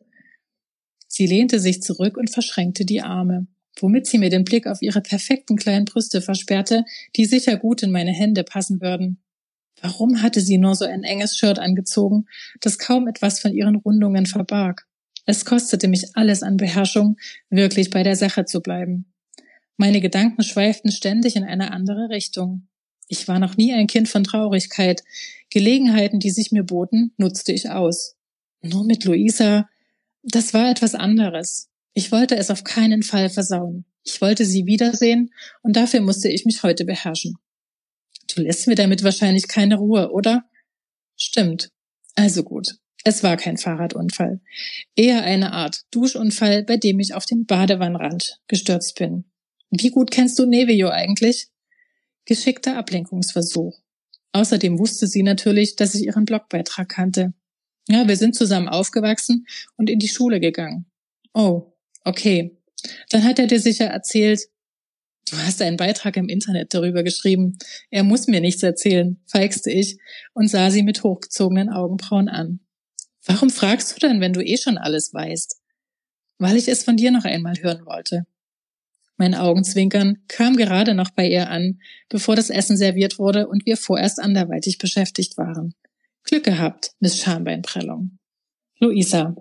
Speaker 2: Sie lehnte sich zurück und verschränkte die Arme womit sie mir den Blick auf ihre perfekten kleinen Brüste versperrte, die sicher gut in meine Hände passen würden. Warum hatte sie nur so ein enges Shirt angezogen, das kaum etwas von ihren Rundungen verbarg? Es kostete mich alles an Beherrschung, wirklich bei der Sache zu bleiben. Meine Gedanken schweiften ständig in eine andere Richtung. Ich war noch nie ein Kind von Traurigkeit. Gelegenheiten, die sich mir boten, nutzte ich aus. Nur mit Luisa, das war etwas anderes. Ich wollte es auf keinen Fall versauen. Ich wollte sie wiedersehen und dafür musste ich mich heute beherrschen. Du lässt mir damit wahrscheinlich keine Ruhe, oder? Stimmt. Also gut. Es war kein Fahrradunfall. Eher eine Art Duschunfall, bei dem ich auf den Badewannrand gestürzt bin. Wie gut kennst du Nevio eigentlich? Geschickter Ablenkungsversuch. Außerdem wusste sie natürlich, dass ich ihren Blogbeitrag kannte. Ja, wir sind zusammen aufgewachsen und in die Schule gegangen. Oh, Okay. Dann hat er dir sicher erzählt, du hast einen Beitrag im Internet darüber geschrieben. Er muss mir nichts erzählen, feixte ich und sah sie mit hochgezogenen Augenbrauen an. Warum fragst du dann, wenn du eh schon alles weißt? Weil ich es von dir noch einmal hören wollte. Mein Augenzwinkern kam gerade noch bei ihr an, bevor das Essen serviert wurde und wir vorerst anderweitig beschäftigt waren. Glück gehabt, Miss Schambeinprellung. Luisa,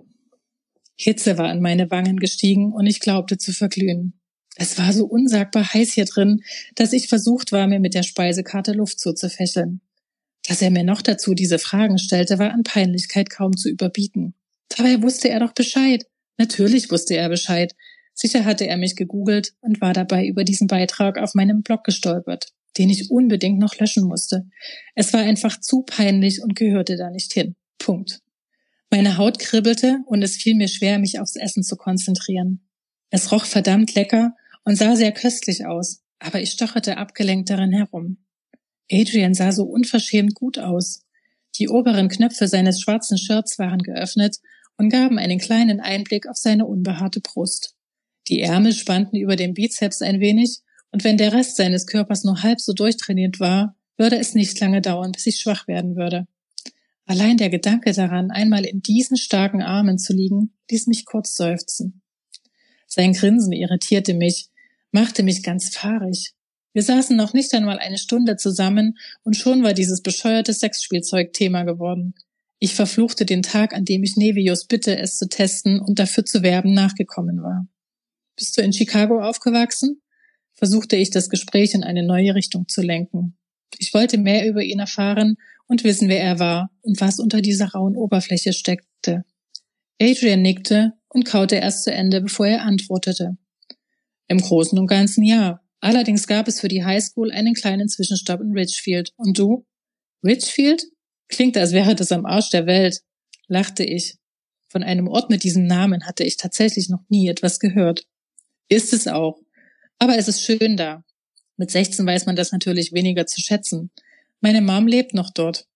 Speaker 2: Hitze war an meine Wangen gestiegen und ich glaubte zu verglühen. Es war so unsagbar heiß hier drin, dass ich versucht war, mir mit der Speisekarte Luft zuzufächeln. Dass er mir noch dazu diese Fragen stellte, war an Peinlichkeit kaum zu überbieten. Dabei wusste er doch Bescheid. Natürlich wusste er Bescheid. Sicher hatte er mich gegoogelt und war dabei über diesen Beitrag auf meinem Blog gestolpert, den ich unbedingt noch löschen musste. Es war einfach zu peinlich und gehörte da nicht hin. Punkt. Meine Haut kribbelte und es fiel mir schwer, mich aufs Essen zu konzentrieren. Es roch verdammt lecker und sah sehr köstlich aus, aber ich stocherte abgelenkt darin herum. Adrian sah so unverschämt gut aus. Die oberen Knöpfe seines schwarzen Shirts waren geöffnet und gaben einen kleinen Einblick auf seine unbehaarte Brust. Die Ärmel spannten über dem Bizeps ein wenig, und wenn der Rest seines Körpers nur halb so durchtrainiert war, würde es nicht lange dauern, bis ich schwach werden würde. Allein der Gedanke daran, einmal in diesen starken Armen zu liegen, ließ mich kurz seufzen. Sein Grinsen irritierte mich, machte mich ganz fahrig. Wir saßen noch nicht einmal eine Stunde zusammen und schon war dieses bescheuerte Sexspielzeug Thema geworden. Ich verfluchte den Tag, an dem ich Nevius bitte, es zu testen und dafür zu werben, nachgekommen war. Bist du in Chicago aufgewachsen? Versuchte ich das Gespräch in eine neue Richtung zu lenken. Ich wollte mehr über ihn erfahren und wissen, wer er war und was unter dieser rauen Oberfläche steckte. Adrian nickte und kaute erst zu Ende, bevor er antwortete. Im Großen und Ganzen ja. Allerdings gab es für die Highschool einen kleinen Zwischenstopp in Richfield. Und du? Richfield? Klingt, als wäre das am Arsch der Welt, lachte ich. Von einem Ort mit diesem Namen hatte ich tatsächlich noch nie etwas gehört. Ist es auch. Aber es ist schön da. Mit 16 weiß man das natürlich weniger zu schätzen. Meine Mom lebt noch dort.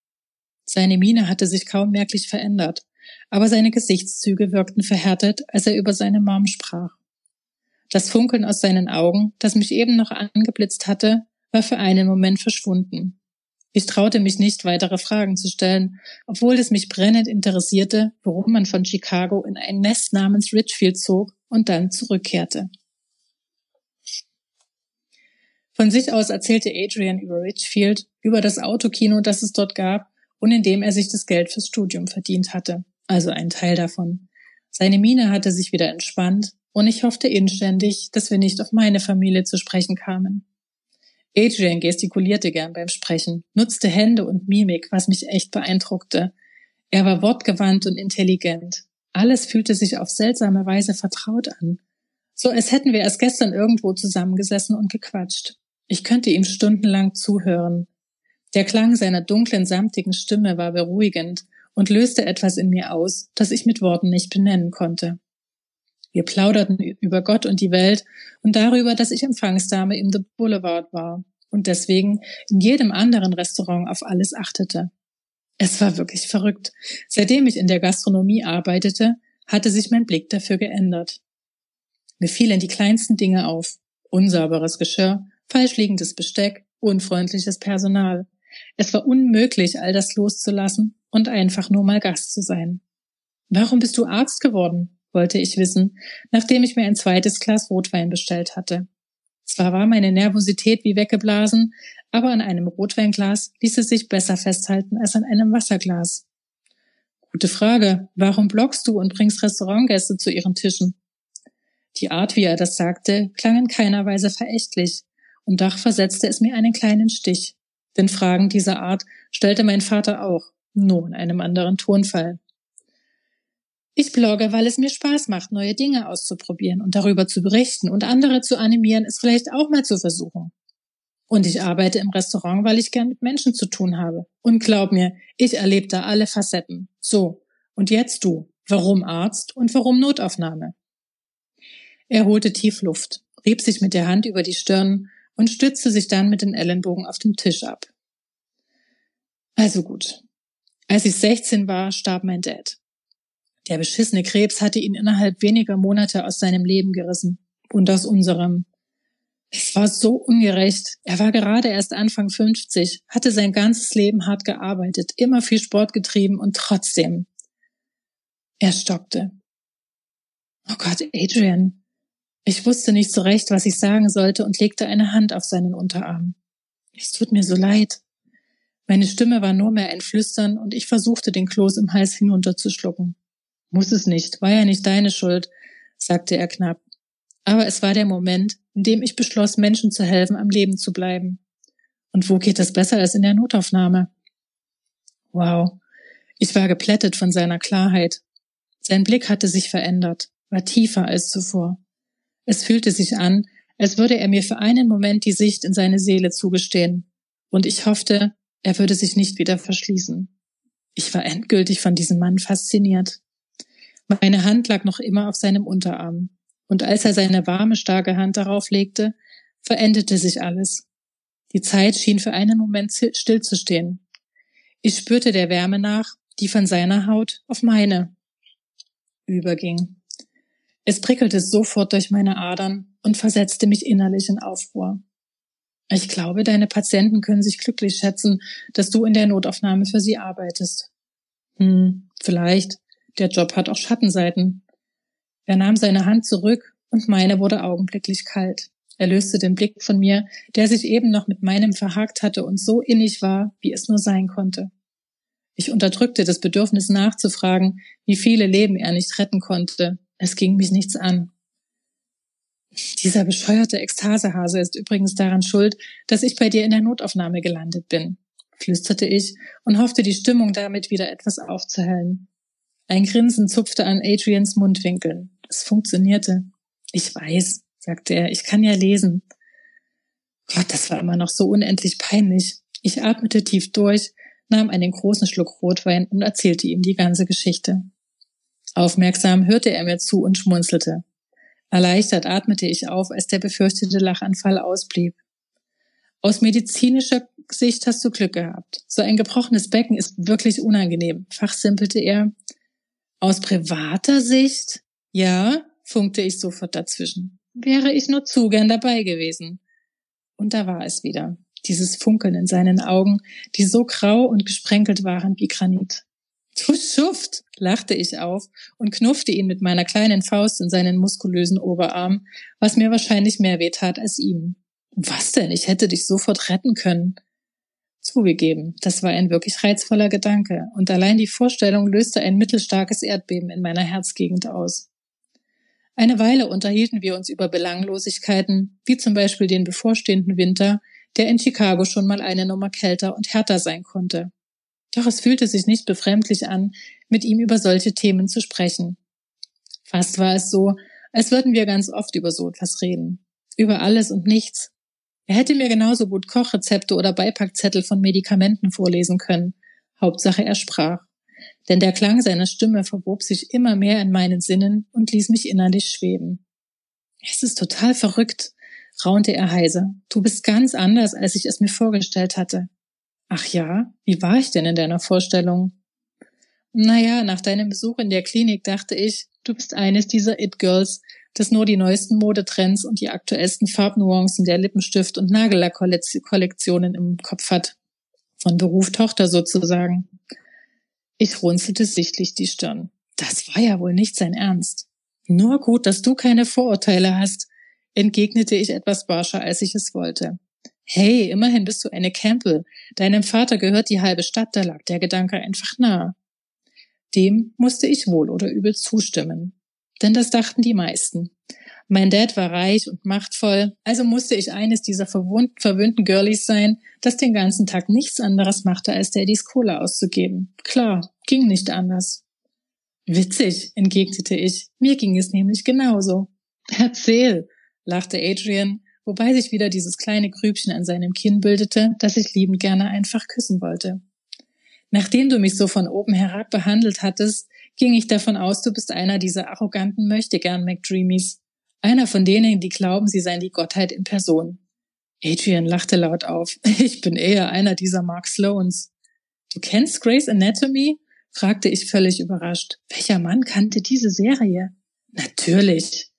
Speaker 2: Seine Miene hatte sich kaum merklich verändert, aber seine Gesichtszüge wirkten verhärtet, als er über seine Mom sprach. Das Funkeln aus seinen Augen, das mich eben noch angeblitzt hatte, war für einen Moment verschwunden. Ich traute mich nicht, weitere Fragen zu stellen, obwohl es mich brennend interessierte, warum man von Chicago in ein Nest namens Richfield zog und dann zurückkehrte. Von sich aus erzählte Adrian über Richfield, über das Autokino, das es dort gab und in dem er sich das Geld fürs Studium verdient hatte, also einen Teil davon. Seine Miene hatte sich wieder entspannt und ich hoffte inständig, dass wir nicht auf meine Familie zu sprechen kamen. Adrian gestikulierte gern beim Sprechen, nutzte Hände und Mimik, was mich echt beeindruckte. Er war wortgewandt und intelligent. Alles fühlte sich auf seltsame Weise vertraut an. So als hätten wir erst gestern irgendwo zusammengesessen und gequatscht. Ich könnte ihm stundenlang zuhören. Der Klang seiner dunklen, samtigen Stimme war beruhigend und löste etwas in mir aus, das ich mit Worten nicht benennen konnte. Wir plauderten über Gott und die Welt und darüber, dass ich Empfangsdame im The Boulevard war und deswegen in jedem anderen Restaurant auf alles achtete. Es war wirklich verrückt. Seitdem ich in der Gastronomie arbeitete, hatte sich mein Blick dafür geändert. Mir fielen die kleinsten Dinge auf. Unsauberes Geschirr, falsch liegendes Besteck, unfreundliches Personal. Es war unmöglich, all das loszulassen und einfach nur mal Gast zu sein. Warum bist du Arzt geworden? Wollte ich wissen, nachdem ich mir ein zweites Glas Rotwein bestellt hatte. Zwar war meine Nervosität wie weggeblasen, aber an einem Rotweinglas ließ es sich besser festhalten als an einem Wasserglas. Gute Frage. Warum blockst du und bringst Restaurantgäste zu ihren Tischen? Die Art, wie er das sagte, klang in keiner Weise verächtlich, und doch versetzte es mir einen kleinen Stich. Denn Fragen dieser Art stellte mein Vater auch, nur in einem anderen Tonfall. Ich blogge, weil es mir Spaß macht, neue Dinge auszuprobieren und darüber zu berichten und andere zu animieren, es vielleicht auch mal zu versuchen. Und ich arbeite im Restaurant, weil ich gern mit Menschen zu tun habe. Und glaub mir, ich erlebe da alle Facetten. So. Und jetzt du. Warum Arzt und warum Notaufnahme? Er holte tief Luft, rieb sich mit der Hand über die Stirn und stützte sich dann mit den Ellenbogen auf dem Tisch ab. Also gut. Als ich 16 war, starb mein Dad. Der beschissene Krebs hatte ihn innerhalb weniger Monate aus seinem Leben gerissen und aus unserem. Es war so ungerecht. Er war gerade erst Anfang 50, hatte sein ganzes Leben hart gearbeitet, immer viel Sport getrieben und trotzdem. Er stockte. Oh Gott, Adrian. Ich wusste nicht so recht, was ich sagen sollte und legte eine Hand auf seinen Unterarm. Es tut mir so leid. Meine Stimme war nur mehr ein Flüstern und ich versuchte, den Kloß im Hals hinunterzuschlucken. Muss es nicht, war ja nicht deine Schuld, sagte er knapp. Aber es war der Moment, in dem ich beschloss, Menschen zu helfen, am Leben zu bleiben. Und wo geht es besser als in der Notaufnahme? Wow. Ich war geplättet von seiner Klarheit. Sein Blick hatte sich verändert, war tiefer als zuvor. Es fühlte sich an, als würde er mir für einen Moment die Sicht in seine Seele zugestehen. Und ich hoffte, er würde sich nicht wieder verschließen. Ich war endgültig von diesem Mann fasziniert. Meine Hand lag noch immer auf seinem Unterarm, und als er seine warme, starke Hand darauf legte, verendete sich alles. Die Zeit schien für einen Moment stillzustehen. Ich spürte der Wärme nach, die von seiner Haut auf meine überging. Es prickelte sofort durch meine Adern und versetzte mich innerlich in Aufruhr. Ich glaube, deine Patienten können sich glücklich schätzen, dass du in der Notaufnahme für sie arbeitest. Hm, vielleicht, der Job hat auch Schattenseiten. Er nahm seine Hand zurück und meine wurde augenblicklich kalt. Er löste den Blick von mir, der sich eben noch mit meinem verhakt hatte und so innig war, wie es nur sein konnte. Ich unterdrückte das Bedürfnis nachzufragen, wie viele Leben er nicht retten konnte. Es ging mich nichts an. Dieser bescheuerte Ekstasehase ist übrigens daran schuld, dass ich bei dir in der Notaufnahme gelandet bin, flüsterte ich und hoffte, die Stimmung damit wieder etwas aufzuhellen. Ein Grinsen zupfte an Adrians Mundwinkeln. Es funktionierte. Ich weiß, sagte er, ich kann ja lesen. Gott, das war immer noch so unendlich peinlich. Ich atmete tief durch, nahm einen großen Schluck Rotwein und erzählte ihm die ganze Geschichte. Aufmerksam hörte er mir zu und schmunzelte. Erleichtert atmete ich auf, als der befürchtete Lachanfall ausblieb. Aus medizinischer Sicht hast du Glück gehabt. So ein gebrochenes Becken ist wirklich unangenehm, fachsimpelte er. Aus privater Sicht? Ja, funkte ich sofort dazwischen. Wäre ich nur zu gern dabei gewesen. Und da war es wieder, dieses Funkeln in seinen Augen, die so grau und gesprenkelt waren wie Granit. Du Schuft, lachte ich auf und knuffte ihn mit meiner kleinen Faust in seinen muskulösen Oberarm, was mir wahrscheinlich mehr wehtat als ihm. Was denn? Ich hätte dich sofort retten können. Zugegeben, das war ein wirklich reizvoller Gedanke, und allein die Vorstellung löste ein mittelstarkes Erdbeben in meiner Herzgegend aus. Eine Weile unterhielten wir uns über Belanglosigkeiten, wie zum Beispiel den bevorstehenden Winter, der in Chicago schon mal eine Nummer kälter und härter sein konnte. Doch es fühlte sich nicht befremdlich an, mit ihm über solche Themen zu sprechen. Fast war es so, als würden wir ganz oft über so etwas reden. Über alles und nichts. Er hätte mir genauso gut Kochrezepte oder Beipackzettel von Medikamenten vorlesen können. Hauptsache er sprach. Denn der Klang seiner Stimme verwob sich immer mehr in meinen Sinnen und ließ mich innerlich schweben. Es ist total verrückt, raunte er heiser. Du bist ganz anders, als ich es mir vorgestellt hatte. Ach ja, wie war ich denn in deiner Vorstellung? Naja, nach deinem Besuch in der Klinik dachte ich, du bist eines dieser It-Girls, das nur die neuesten Modetrends und die aktuellsten Farbnuancen der Lippenstift- und Nagellackkollektionen im Kopf hat. Von Beruf Tochter sozusagen. Ich runzelte sichtlich die Stirn. Das war ja wohl nicht sein Ernst. Nur gut, dass du keine Vorurteile hast, entgegnete ich etwas barscher, als ich es wollte. Hey, immerhin bist du eine Campbell. Deinem Vater gehört die halbe Stadt, da lag der Gedanke einfach nah. Dem musste ich wohl oder übel zustimmen. Denn das dachten die meisten. Mein Dad war reich und machtvoll, also musste ich eines dieser verwöhnten Girlies sein, das den ganzen Tag nichts anderes machte, als Daddys Cola auszugeben. Klar, ging nicht anders. Witzig, entgegnete ich. Mir ging es nämlich genauso. Erzähl, lachte Adrian, wobei sich wieder dieses kleine Grübchen an seinem Kinn bildete, das ich liebend gerne einfach küssen wollte. Nachdem du mich so von oben herab behandelt hattest, ging ich davon aus, du bist einer dieser arroganten Möchtegern McDreamies. Einer von denen, die glauben, sie seien die Gottheit in Person. Adrian lachte laut auf. Ich bin eher einer dieser Mark Sloans. Du kennst Grey's Anatomy? fragte ich völlig überrascht. Welcher Mann kannte diese Serie? Natürlich.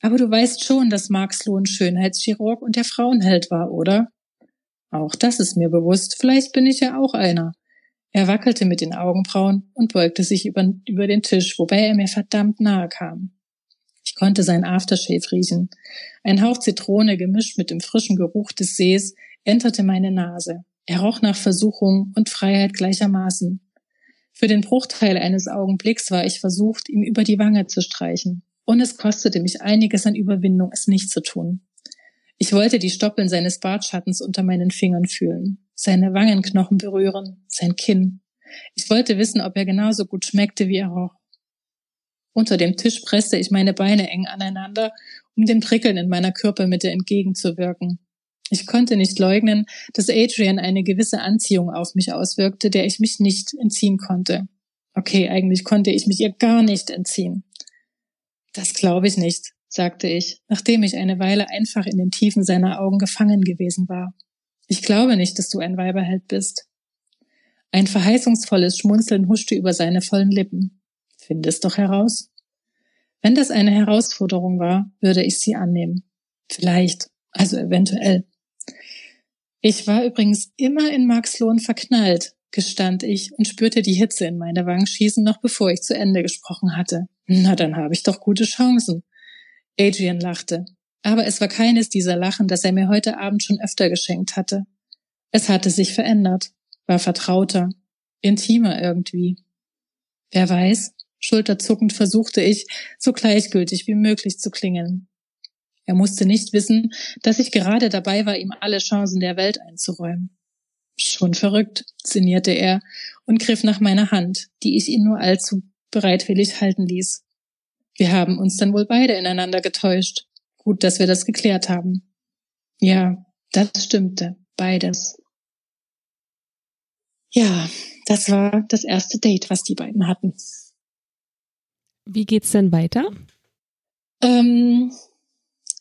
Speaker 2: Aber du weißt schon, dass Mark Sloan Schönheitschirurg und der Frauenheld war, oder? Auch das ist mir bewusst. Vielleicht bin ich ja auch einer. Er wackelte mit den Augenbrauen und beugte sich über, über den Tisch, wobei er mir verdammt nahe kam. Ich konnte sein Aftershave riechen. Ein Hauch Zitrone gemischt mit dem frischen Geruch des Sees enterte meine Nase. Er roch nach Versuchung und Freiheit gleichermaßen. Für den Bruchteil eines Augenblicks war ich versucht, ihm über die Wange zu streichen. Und es kostete mich einiges an Überwindung, es nicht zu tun. Ich wollte die Stoppeln seines Bartschattens unter meinen Fingern fühlen seine Wangenknochen berühren, sein Kinn. Ich wollte wissen, ob er genauso gut schmeckte, wie er roch. Unter dem Tisch presste ich meine Beine eng aneinander, um dem Prickeln in meiner Körpermitte entgegenzuwirken. Ich konnte nicht leugnen, dass Adrian eine gewisse Anziehung auf mich auswirkte, der ich mich nicht entziehen konnte. Okay, eigentlich konnte ich mich ihr gar nicht entziehen. Das glaube ich nicht, sagte ich, nachdem ich eine Weile einfach in den Tiefen seiner Augen gefangen gewesen war. Ich glaube nicht, dass du ein Weiberheld bist. Ein verheißungsvolles Schmunzeln huschte über seine vollen Lippen. Finde es doch heraus. Wenn das eine Herausforderung war, würde ich sie annehmen. Vielleicht, also eventuell. Ich war übrigens immer in Max Lohn verknallt, gestand ich und spürte die Hitze in meine Wangen schießen, noch bevor ich zu Ende gesprochen hatte. Na, dann habe ich doch gute Chancen. Adrian lachte. Aber es war keines dieser Lachen, das er mir heute Abend schon öfter geschenkt hatte. Es hatte sich verändert, war vertrauter, intimer irgendwie. Wer weiß, schulterzuckend versuchte ich, so gleichgültig wie möglich zu klingen. Er musste nicht wissen, dass ich gerade dabei war, ihm alle Chancen der Welt einzuräumen. Schon verrückt, sinnierte er und griff nach meiner Hand, die ich ihn nur allzu bereitwillig halten ließ. Wir haben uns dann wohl beide ineinander getäuscht. Gut, dass wir das geklärt haben. Ja, das stimmte. Beides. Ja, das war das erste Date, was die beiden hatten.
Speaker 1: Wie geht's denn weiter?
Speaker 2: Ähm,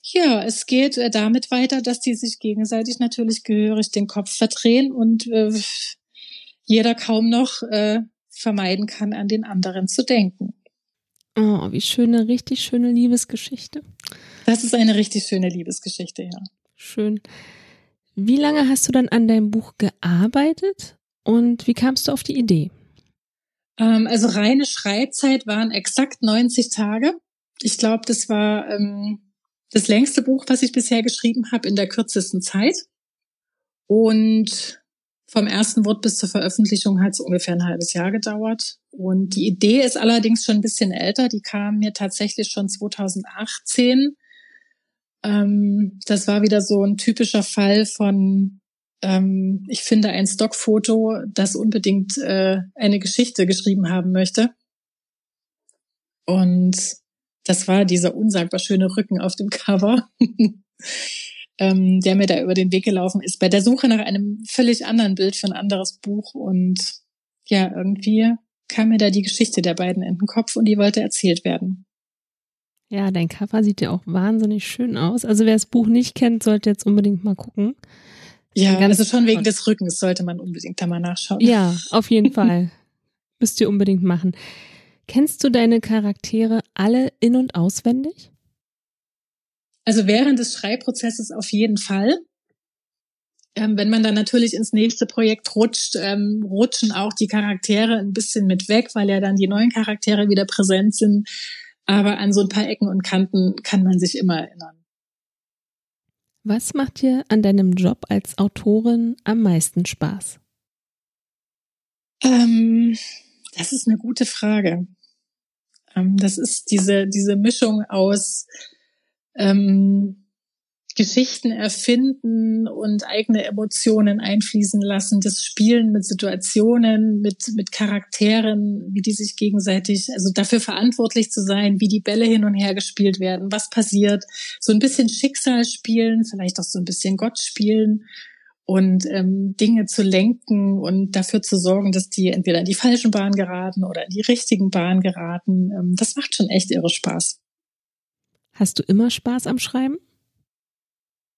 Speaker 2: ja, es geht äh, damit weiter, dass die sich gegenseitig natürlich gehörig den Kopf verdrehen und äh, jeder kaum noch äh, vermeiden kann, an den anderen zu denken.
Speaker 1: Oh, wie schöne, richtig schöne Liebesgeschichte.
Speaker 2: Das ist eine richtig schöne Liebesgeschichte, ja.
Speaker 1: Schön. Wie lange hast du dann an deinem Buch gearbeitet und wie kamst du auf die Idee?
Speaker 2: Ähm, also reine Schreibzeit waren exakt 90 Tage. Ich glaube, das war ähm, das längste Buch, was ich bisher geschrieben habe, in der kürzesten Zeit. Und vom ersten Wort bis zur Veröffentlichung hat es ungefähr ein halbes Jahr gedauert. Und die Idee ist allerdings schon ein bisschen älter. Die kam mir tatsächlich schon 2018. Ähm, das war wieder so ein typischer Fall von, ähm, ich finde ein Stockfoto, das unbedingt äh, eine Geschichte geschrieben haben möchte. Und das war dieser unsagbar schöne Rücken auf dem Cover, ähm, der mir da über den Weg gelaufen ist, bei der Suche nach einem völlig anderen Bild für ein anderes Buch. Und ja, irgendwie kam mir da die Geschichte der beiden in den Kopf und die wollte erzählt werden.
Speaker 1: Ja, dein Cover sieht ja auch wahnsinnig schön aus. Also wer das Buch nicht kennt, sollte jetzt unbedingt mal gucken.
Speaker 2: Ja, also schon wegen des Rückens sollte man unbedingt da mal nachschauen.
Speaker 1: Ja, auf jeden Fall. Müsst ihr unbedingt machen. Kennst du deine Charaktere alle in und auswendig?
Speaker 2: Also während des Schreibprozesses auf jeden Fall. Ähm, wenn man dann natürlich ins nächste Projekt rutscht, ähm, rutschen auch die Charaktere ein bisschen mit weg, weil ja dann die neuen Charaktere wieder präsent sind. Aber an so ein paar Ecken und Kanten kann man sich immer erinnern.
Speaker 1: Was macht dir an deinem Job als Autorin am meisten Spaß?
Speaker 2: Ähm, das ist eine gute Frage. Ähm, das ist diese, diese Mischung aus ähm, Geschichten erfinden und eigene Emotionen einfließen lassen, das Spielen mit Situationen, mit, mit Charakteren, wie die sich gegenseitig, also dafür verantwortlich zu sein, wie die Bälle hin und her gespielt werden, was passiert, so ein bisschen Schicksal spielen, vielleicht auch so ein bisschen Gott spielen und ähm, Dinge zu lenken und dafür zu sorgen, dass die entweder in die falschen Bahn geraten oder in die richtigen Bahn geraten. Ähm, das macht schon echt irre Spaß.
Speaker 1: Hast du immer Spaß am Schreiben?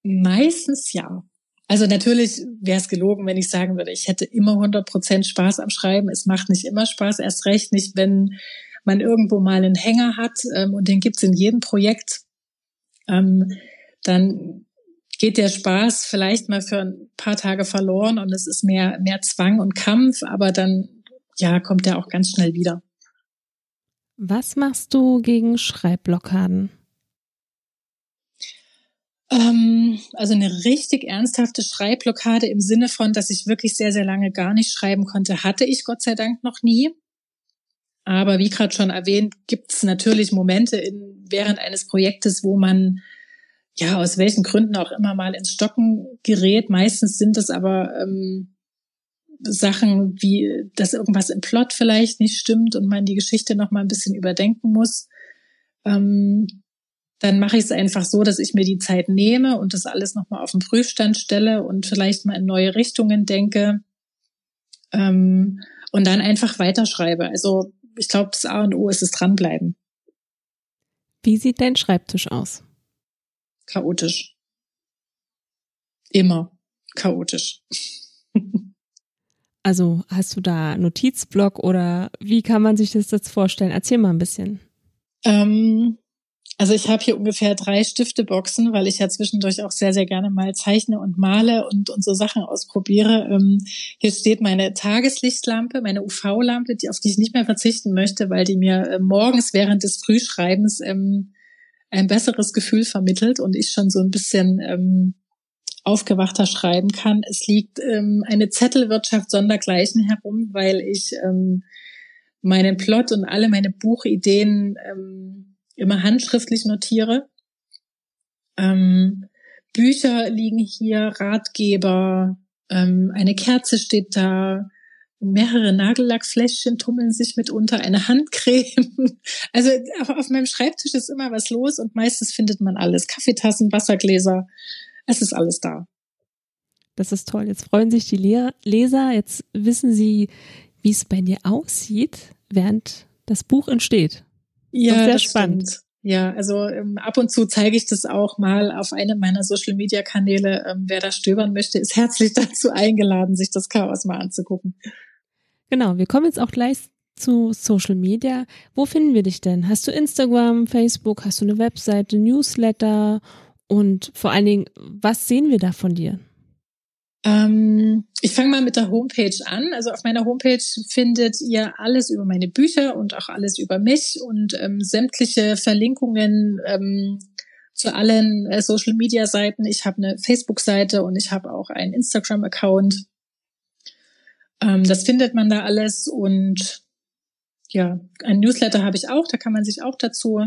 Speaker 2: Meistens ja. Also natürlich wäre es gelogen, wenn ich sagen würde, ich hätte immer 100 Prozent Spaß am Schreiben. Es macht nicht immer Spaß, erst recht nicht, wenn man irgendwo mal einen Hänger hat ähm, und den gibt's in jedem Projekt. Ähm, dann geht der Spaß vielleicht mal für ein paar Tage verloren und es ist mehr, mehr Zwang und Kampf, aber dann, ja, kommt der auch ganz schnell wieder.
Speaker 1: Was machst du gegen Schreibblockaden?
Speaker 2: Ähm, also eine richtig ernsthafte Schreibblockade im Sinne von, dass ich wirklich sehr, sehr lange gar nicht schreiben konnte, hatte ich Gott sei Dank noch nie. Aber wie gerade schon erwähnt, gibt es natürlich Momente in, während eines Projektes, wo man ja, aus welchen Gründen auch immer mal ins Stocken gerät. Meistens sind es aber ähm, Sachen wie, dass irgendwas im Plot vielleicht nicht stimmt und man die Geschichte noch mal ein bisschen überdenken muss. Ähm, dann mache ich es einfach so, dass ich mir die Zeit nehme und das alles noch mal auf den Prüfstand stelle und vielleicht mal in neue Richtungen denke ähm, und dann einfach weiterschreibe. Also ich glaube, das A und O ist es dranbleiben.
Speaker 1: Wie sieht dein Schreibtisch aus?
Speaker 2: chaotisch. Immer chaotisch.
Speaker 1: Also hast du da Notizblock oder wie kann man sich das jetzt vorstellen? Erzähl mal ein bisschen.
Speaker 2: Ähm, also ich habe hier ungefähr drei Stifteboxen, weil ich ja zwischendurch auch sehr, sehr gerne mal zeichne und male und, und so Sachen ausprobiere. Ähm, hier steht meine Tageslichtlampe, meine UV-Lampe, die, auf die ich nicht mehr verzichten möchte, weil die mir äh, morgens während des Frühschreibens ähm, ein besseres Gefühl vermittelt und ich schon so ein bisschen ähm, aufgewachter schreiben kann. Es liegt ähm, eine Zettelwirtschaft sondergleichen herum, weil ich ähm, meinen Plot und alle meine Buchideen ähm, immer handschriftlich notiere. Ähm, Bücher liegen hier, Ratgeber, ähm, eine Kerze steht da, mehrere Nagellackfläschchen tummeln sich mitunter, eine Handcreme. Also auf meinem Schreibtisch ist immer was los und meistens findet man alles. Kaffeetassen, Wassergläser, es ist alles da.
Speaker 1: Das ist toll. Jetzt freuen sich die Leser, jetzt wissen sie, wie es bei dir aussieht, während das Buch entsteht.
Speaker 2: Ja, sehr spannend. Stimmt. Ja, also ähm, ab und zu zeige ich das auch mal auf einem meiner Social-Media-Kanäle. Ähm, wer da stöbern möchte, ist herzlich dazu eingeladen, sich das Chaos mal anzugucken.
Speaker 1: Genau, wir kommen jetzt auch gleich zu Social Media. Wo finden wir dich denn? Hast du Instagram, Facebook, hast du eine Webseite, Newsletter und vor allen Dingen, was sehen wir da von dir?
Speaker 2: Ähm, ich fange mal mit der Homepage an. Also auf meiner Homepage findet ihr alles über meine Bücher und auch alles über mich und ähm, sämtliche Verlinkungen ähm, zu allen äh, Social-Media-Seiten. Ich habe eine Facebook-Seite und ich habe auch einen Instagram-Account. Ähm, das findet man da alles und ja, ein Newsletter habe ich auch, da kann man sich auch dazu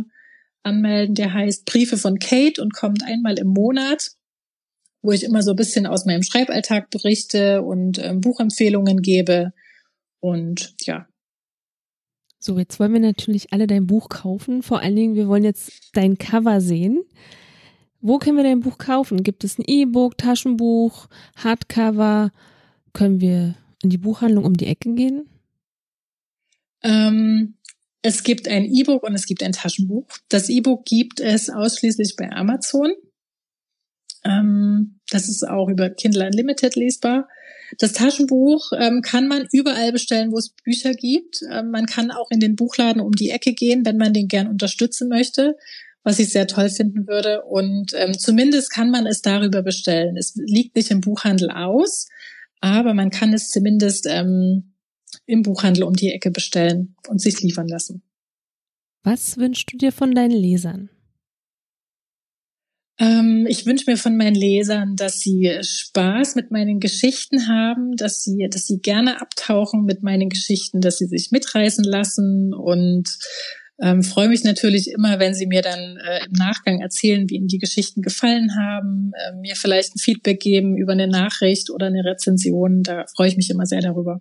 Speaker 2: anmelden. Der heißt Briefe von Kate und kommt einmal im Monat, wo ich immer so ein bisschen aus meinem Schreiballtag berichte und ähm, Buchempfehlungen gebe. Und ja.
Speaker 1: So, jetzt wollen wir natürlich alle dein Buch kaufen. Vor allen Dingen, wir wollen jetzt dein Cover sehen. Wo können wir dein Buch kaufen? Gibt es ein E-Book, Taschenbuch, Hardcover? Können wir in die Buchhandlung um die Ecke gehen?
Speaker 2: Ähm, es gibt ein E-Book und es gibt ein Taschenbuch. Das E-Book gibt es ausschließlich bei Amazon. Ähm, das ist auch über Kindle Unlimited lesbar. Das Taschenbuch ähm, kann man überall bestellen, wo es Bücher gibt. Ähm, man kann auch in den Buchladen um die Ecke gehen, wenn man den gern unterstützen möchte, was ich sehr toll finden würde. Und ähm, zumindest kann man es darüber bestellen. Es liegt nicht im Buchhandel aus, aber man kann es zumindest ähm, im Buchhandel um die Ecke bestellen und sich liefern lassen.
Speaker 1: Was wünschst du dir von deinen Lesern?
Speaker 2: Ähm, ich wünsche mir von meinen Lesern, dass sie Spaß mit meinen Geschichten haben, dass sie, dass sie gerne abtauchen mit meinen Geschichten, dass sie sich mitreißen lassen und ähm, freue mich natürlich immer, wenn Sie mir dann äh, im Nachgang erzählen, wie Ihnen die Geschichten gefallen haben, äh, mir vielleicht ein Feedback geben über eine Nachricht oder eine Rezension. Da freue ich mich immer sehr darüber.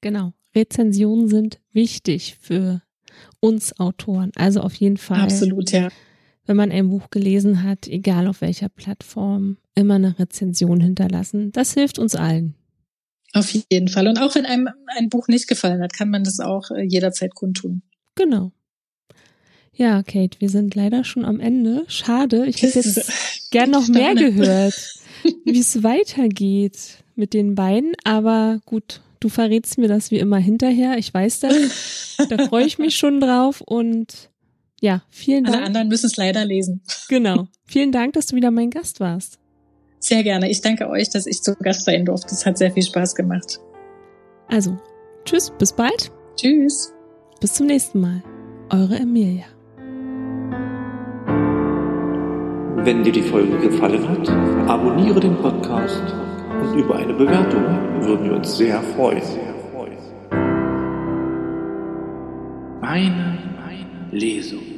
Speaker 1: Genau. Rezensionen sind wichtig für uns Autoren. Also auf jeden Fall.
Speaker 2: Absolut, ja.
Speaker 1: Wenn man ein Buch gelesen hat, egal auf welcher Plattform, immer eine Rezension hinterlassen. Das hilft uns allen.
Speaker 2: Auf jeden Fall. Und auch wenn einem ein Buch nicht gefallen hat, kann man das auch äh, jederzeit kundtun.
Speaker 1: Genau. Ja, Kate, wir sind leider schon am Ende. Schade. Ich hätte jetzt gern noch mehr gehört, wie es weitergeht mit den beiden. Aber gut, Du verrätst mir das wie immer hinterher. Ich weiß das. da freue ich mich schon drauf und ja, vielen Dank.
Speaker 2: Alle anderen müssen es leider lesen.
Speaker 1: Genau. Vielen Dank, dass du wieder mein Gast warst.
Speaker 2: Sehr gerne. Ich danke euch, dass ich zu Gast sein durfte. Es hat sehr viel Spaß gemacht.
Speaker 1: Also, tschüss, bis bald.
Speaker 2: Tschüss.
Speaker 1: Bis zum nächsten Mal. Eure Emilia.
Speaker 3: Wenn dir die Folge gefallen hat, abonniere den Podcast und über eine Bewertung würden wir uns sehr freuen. Meine Lesung.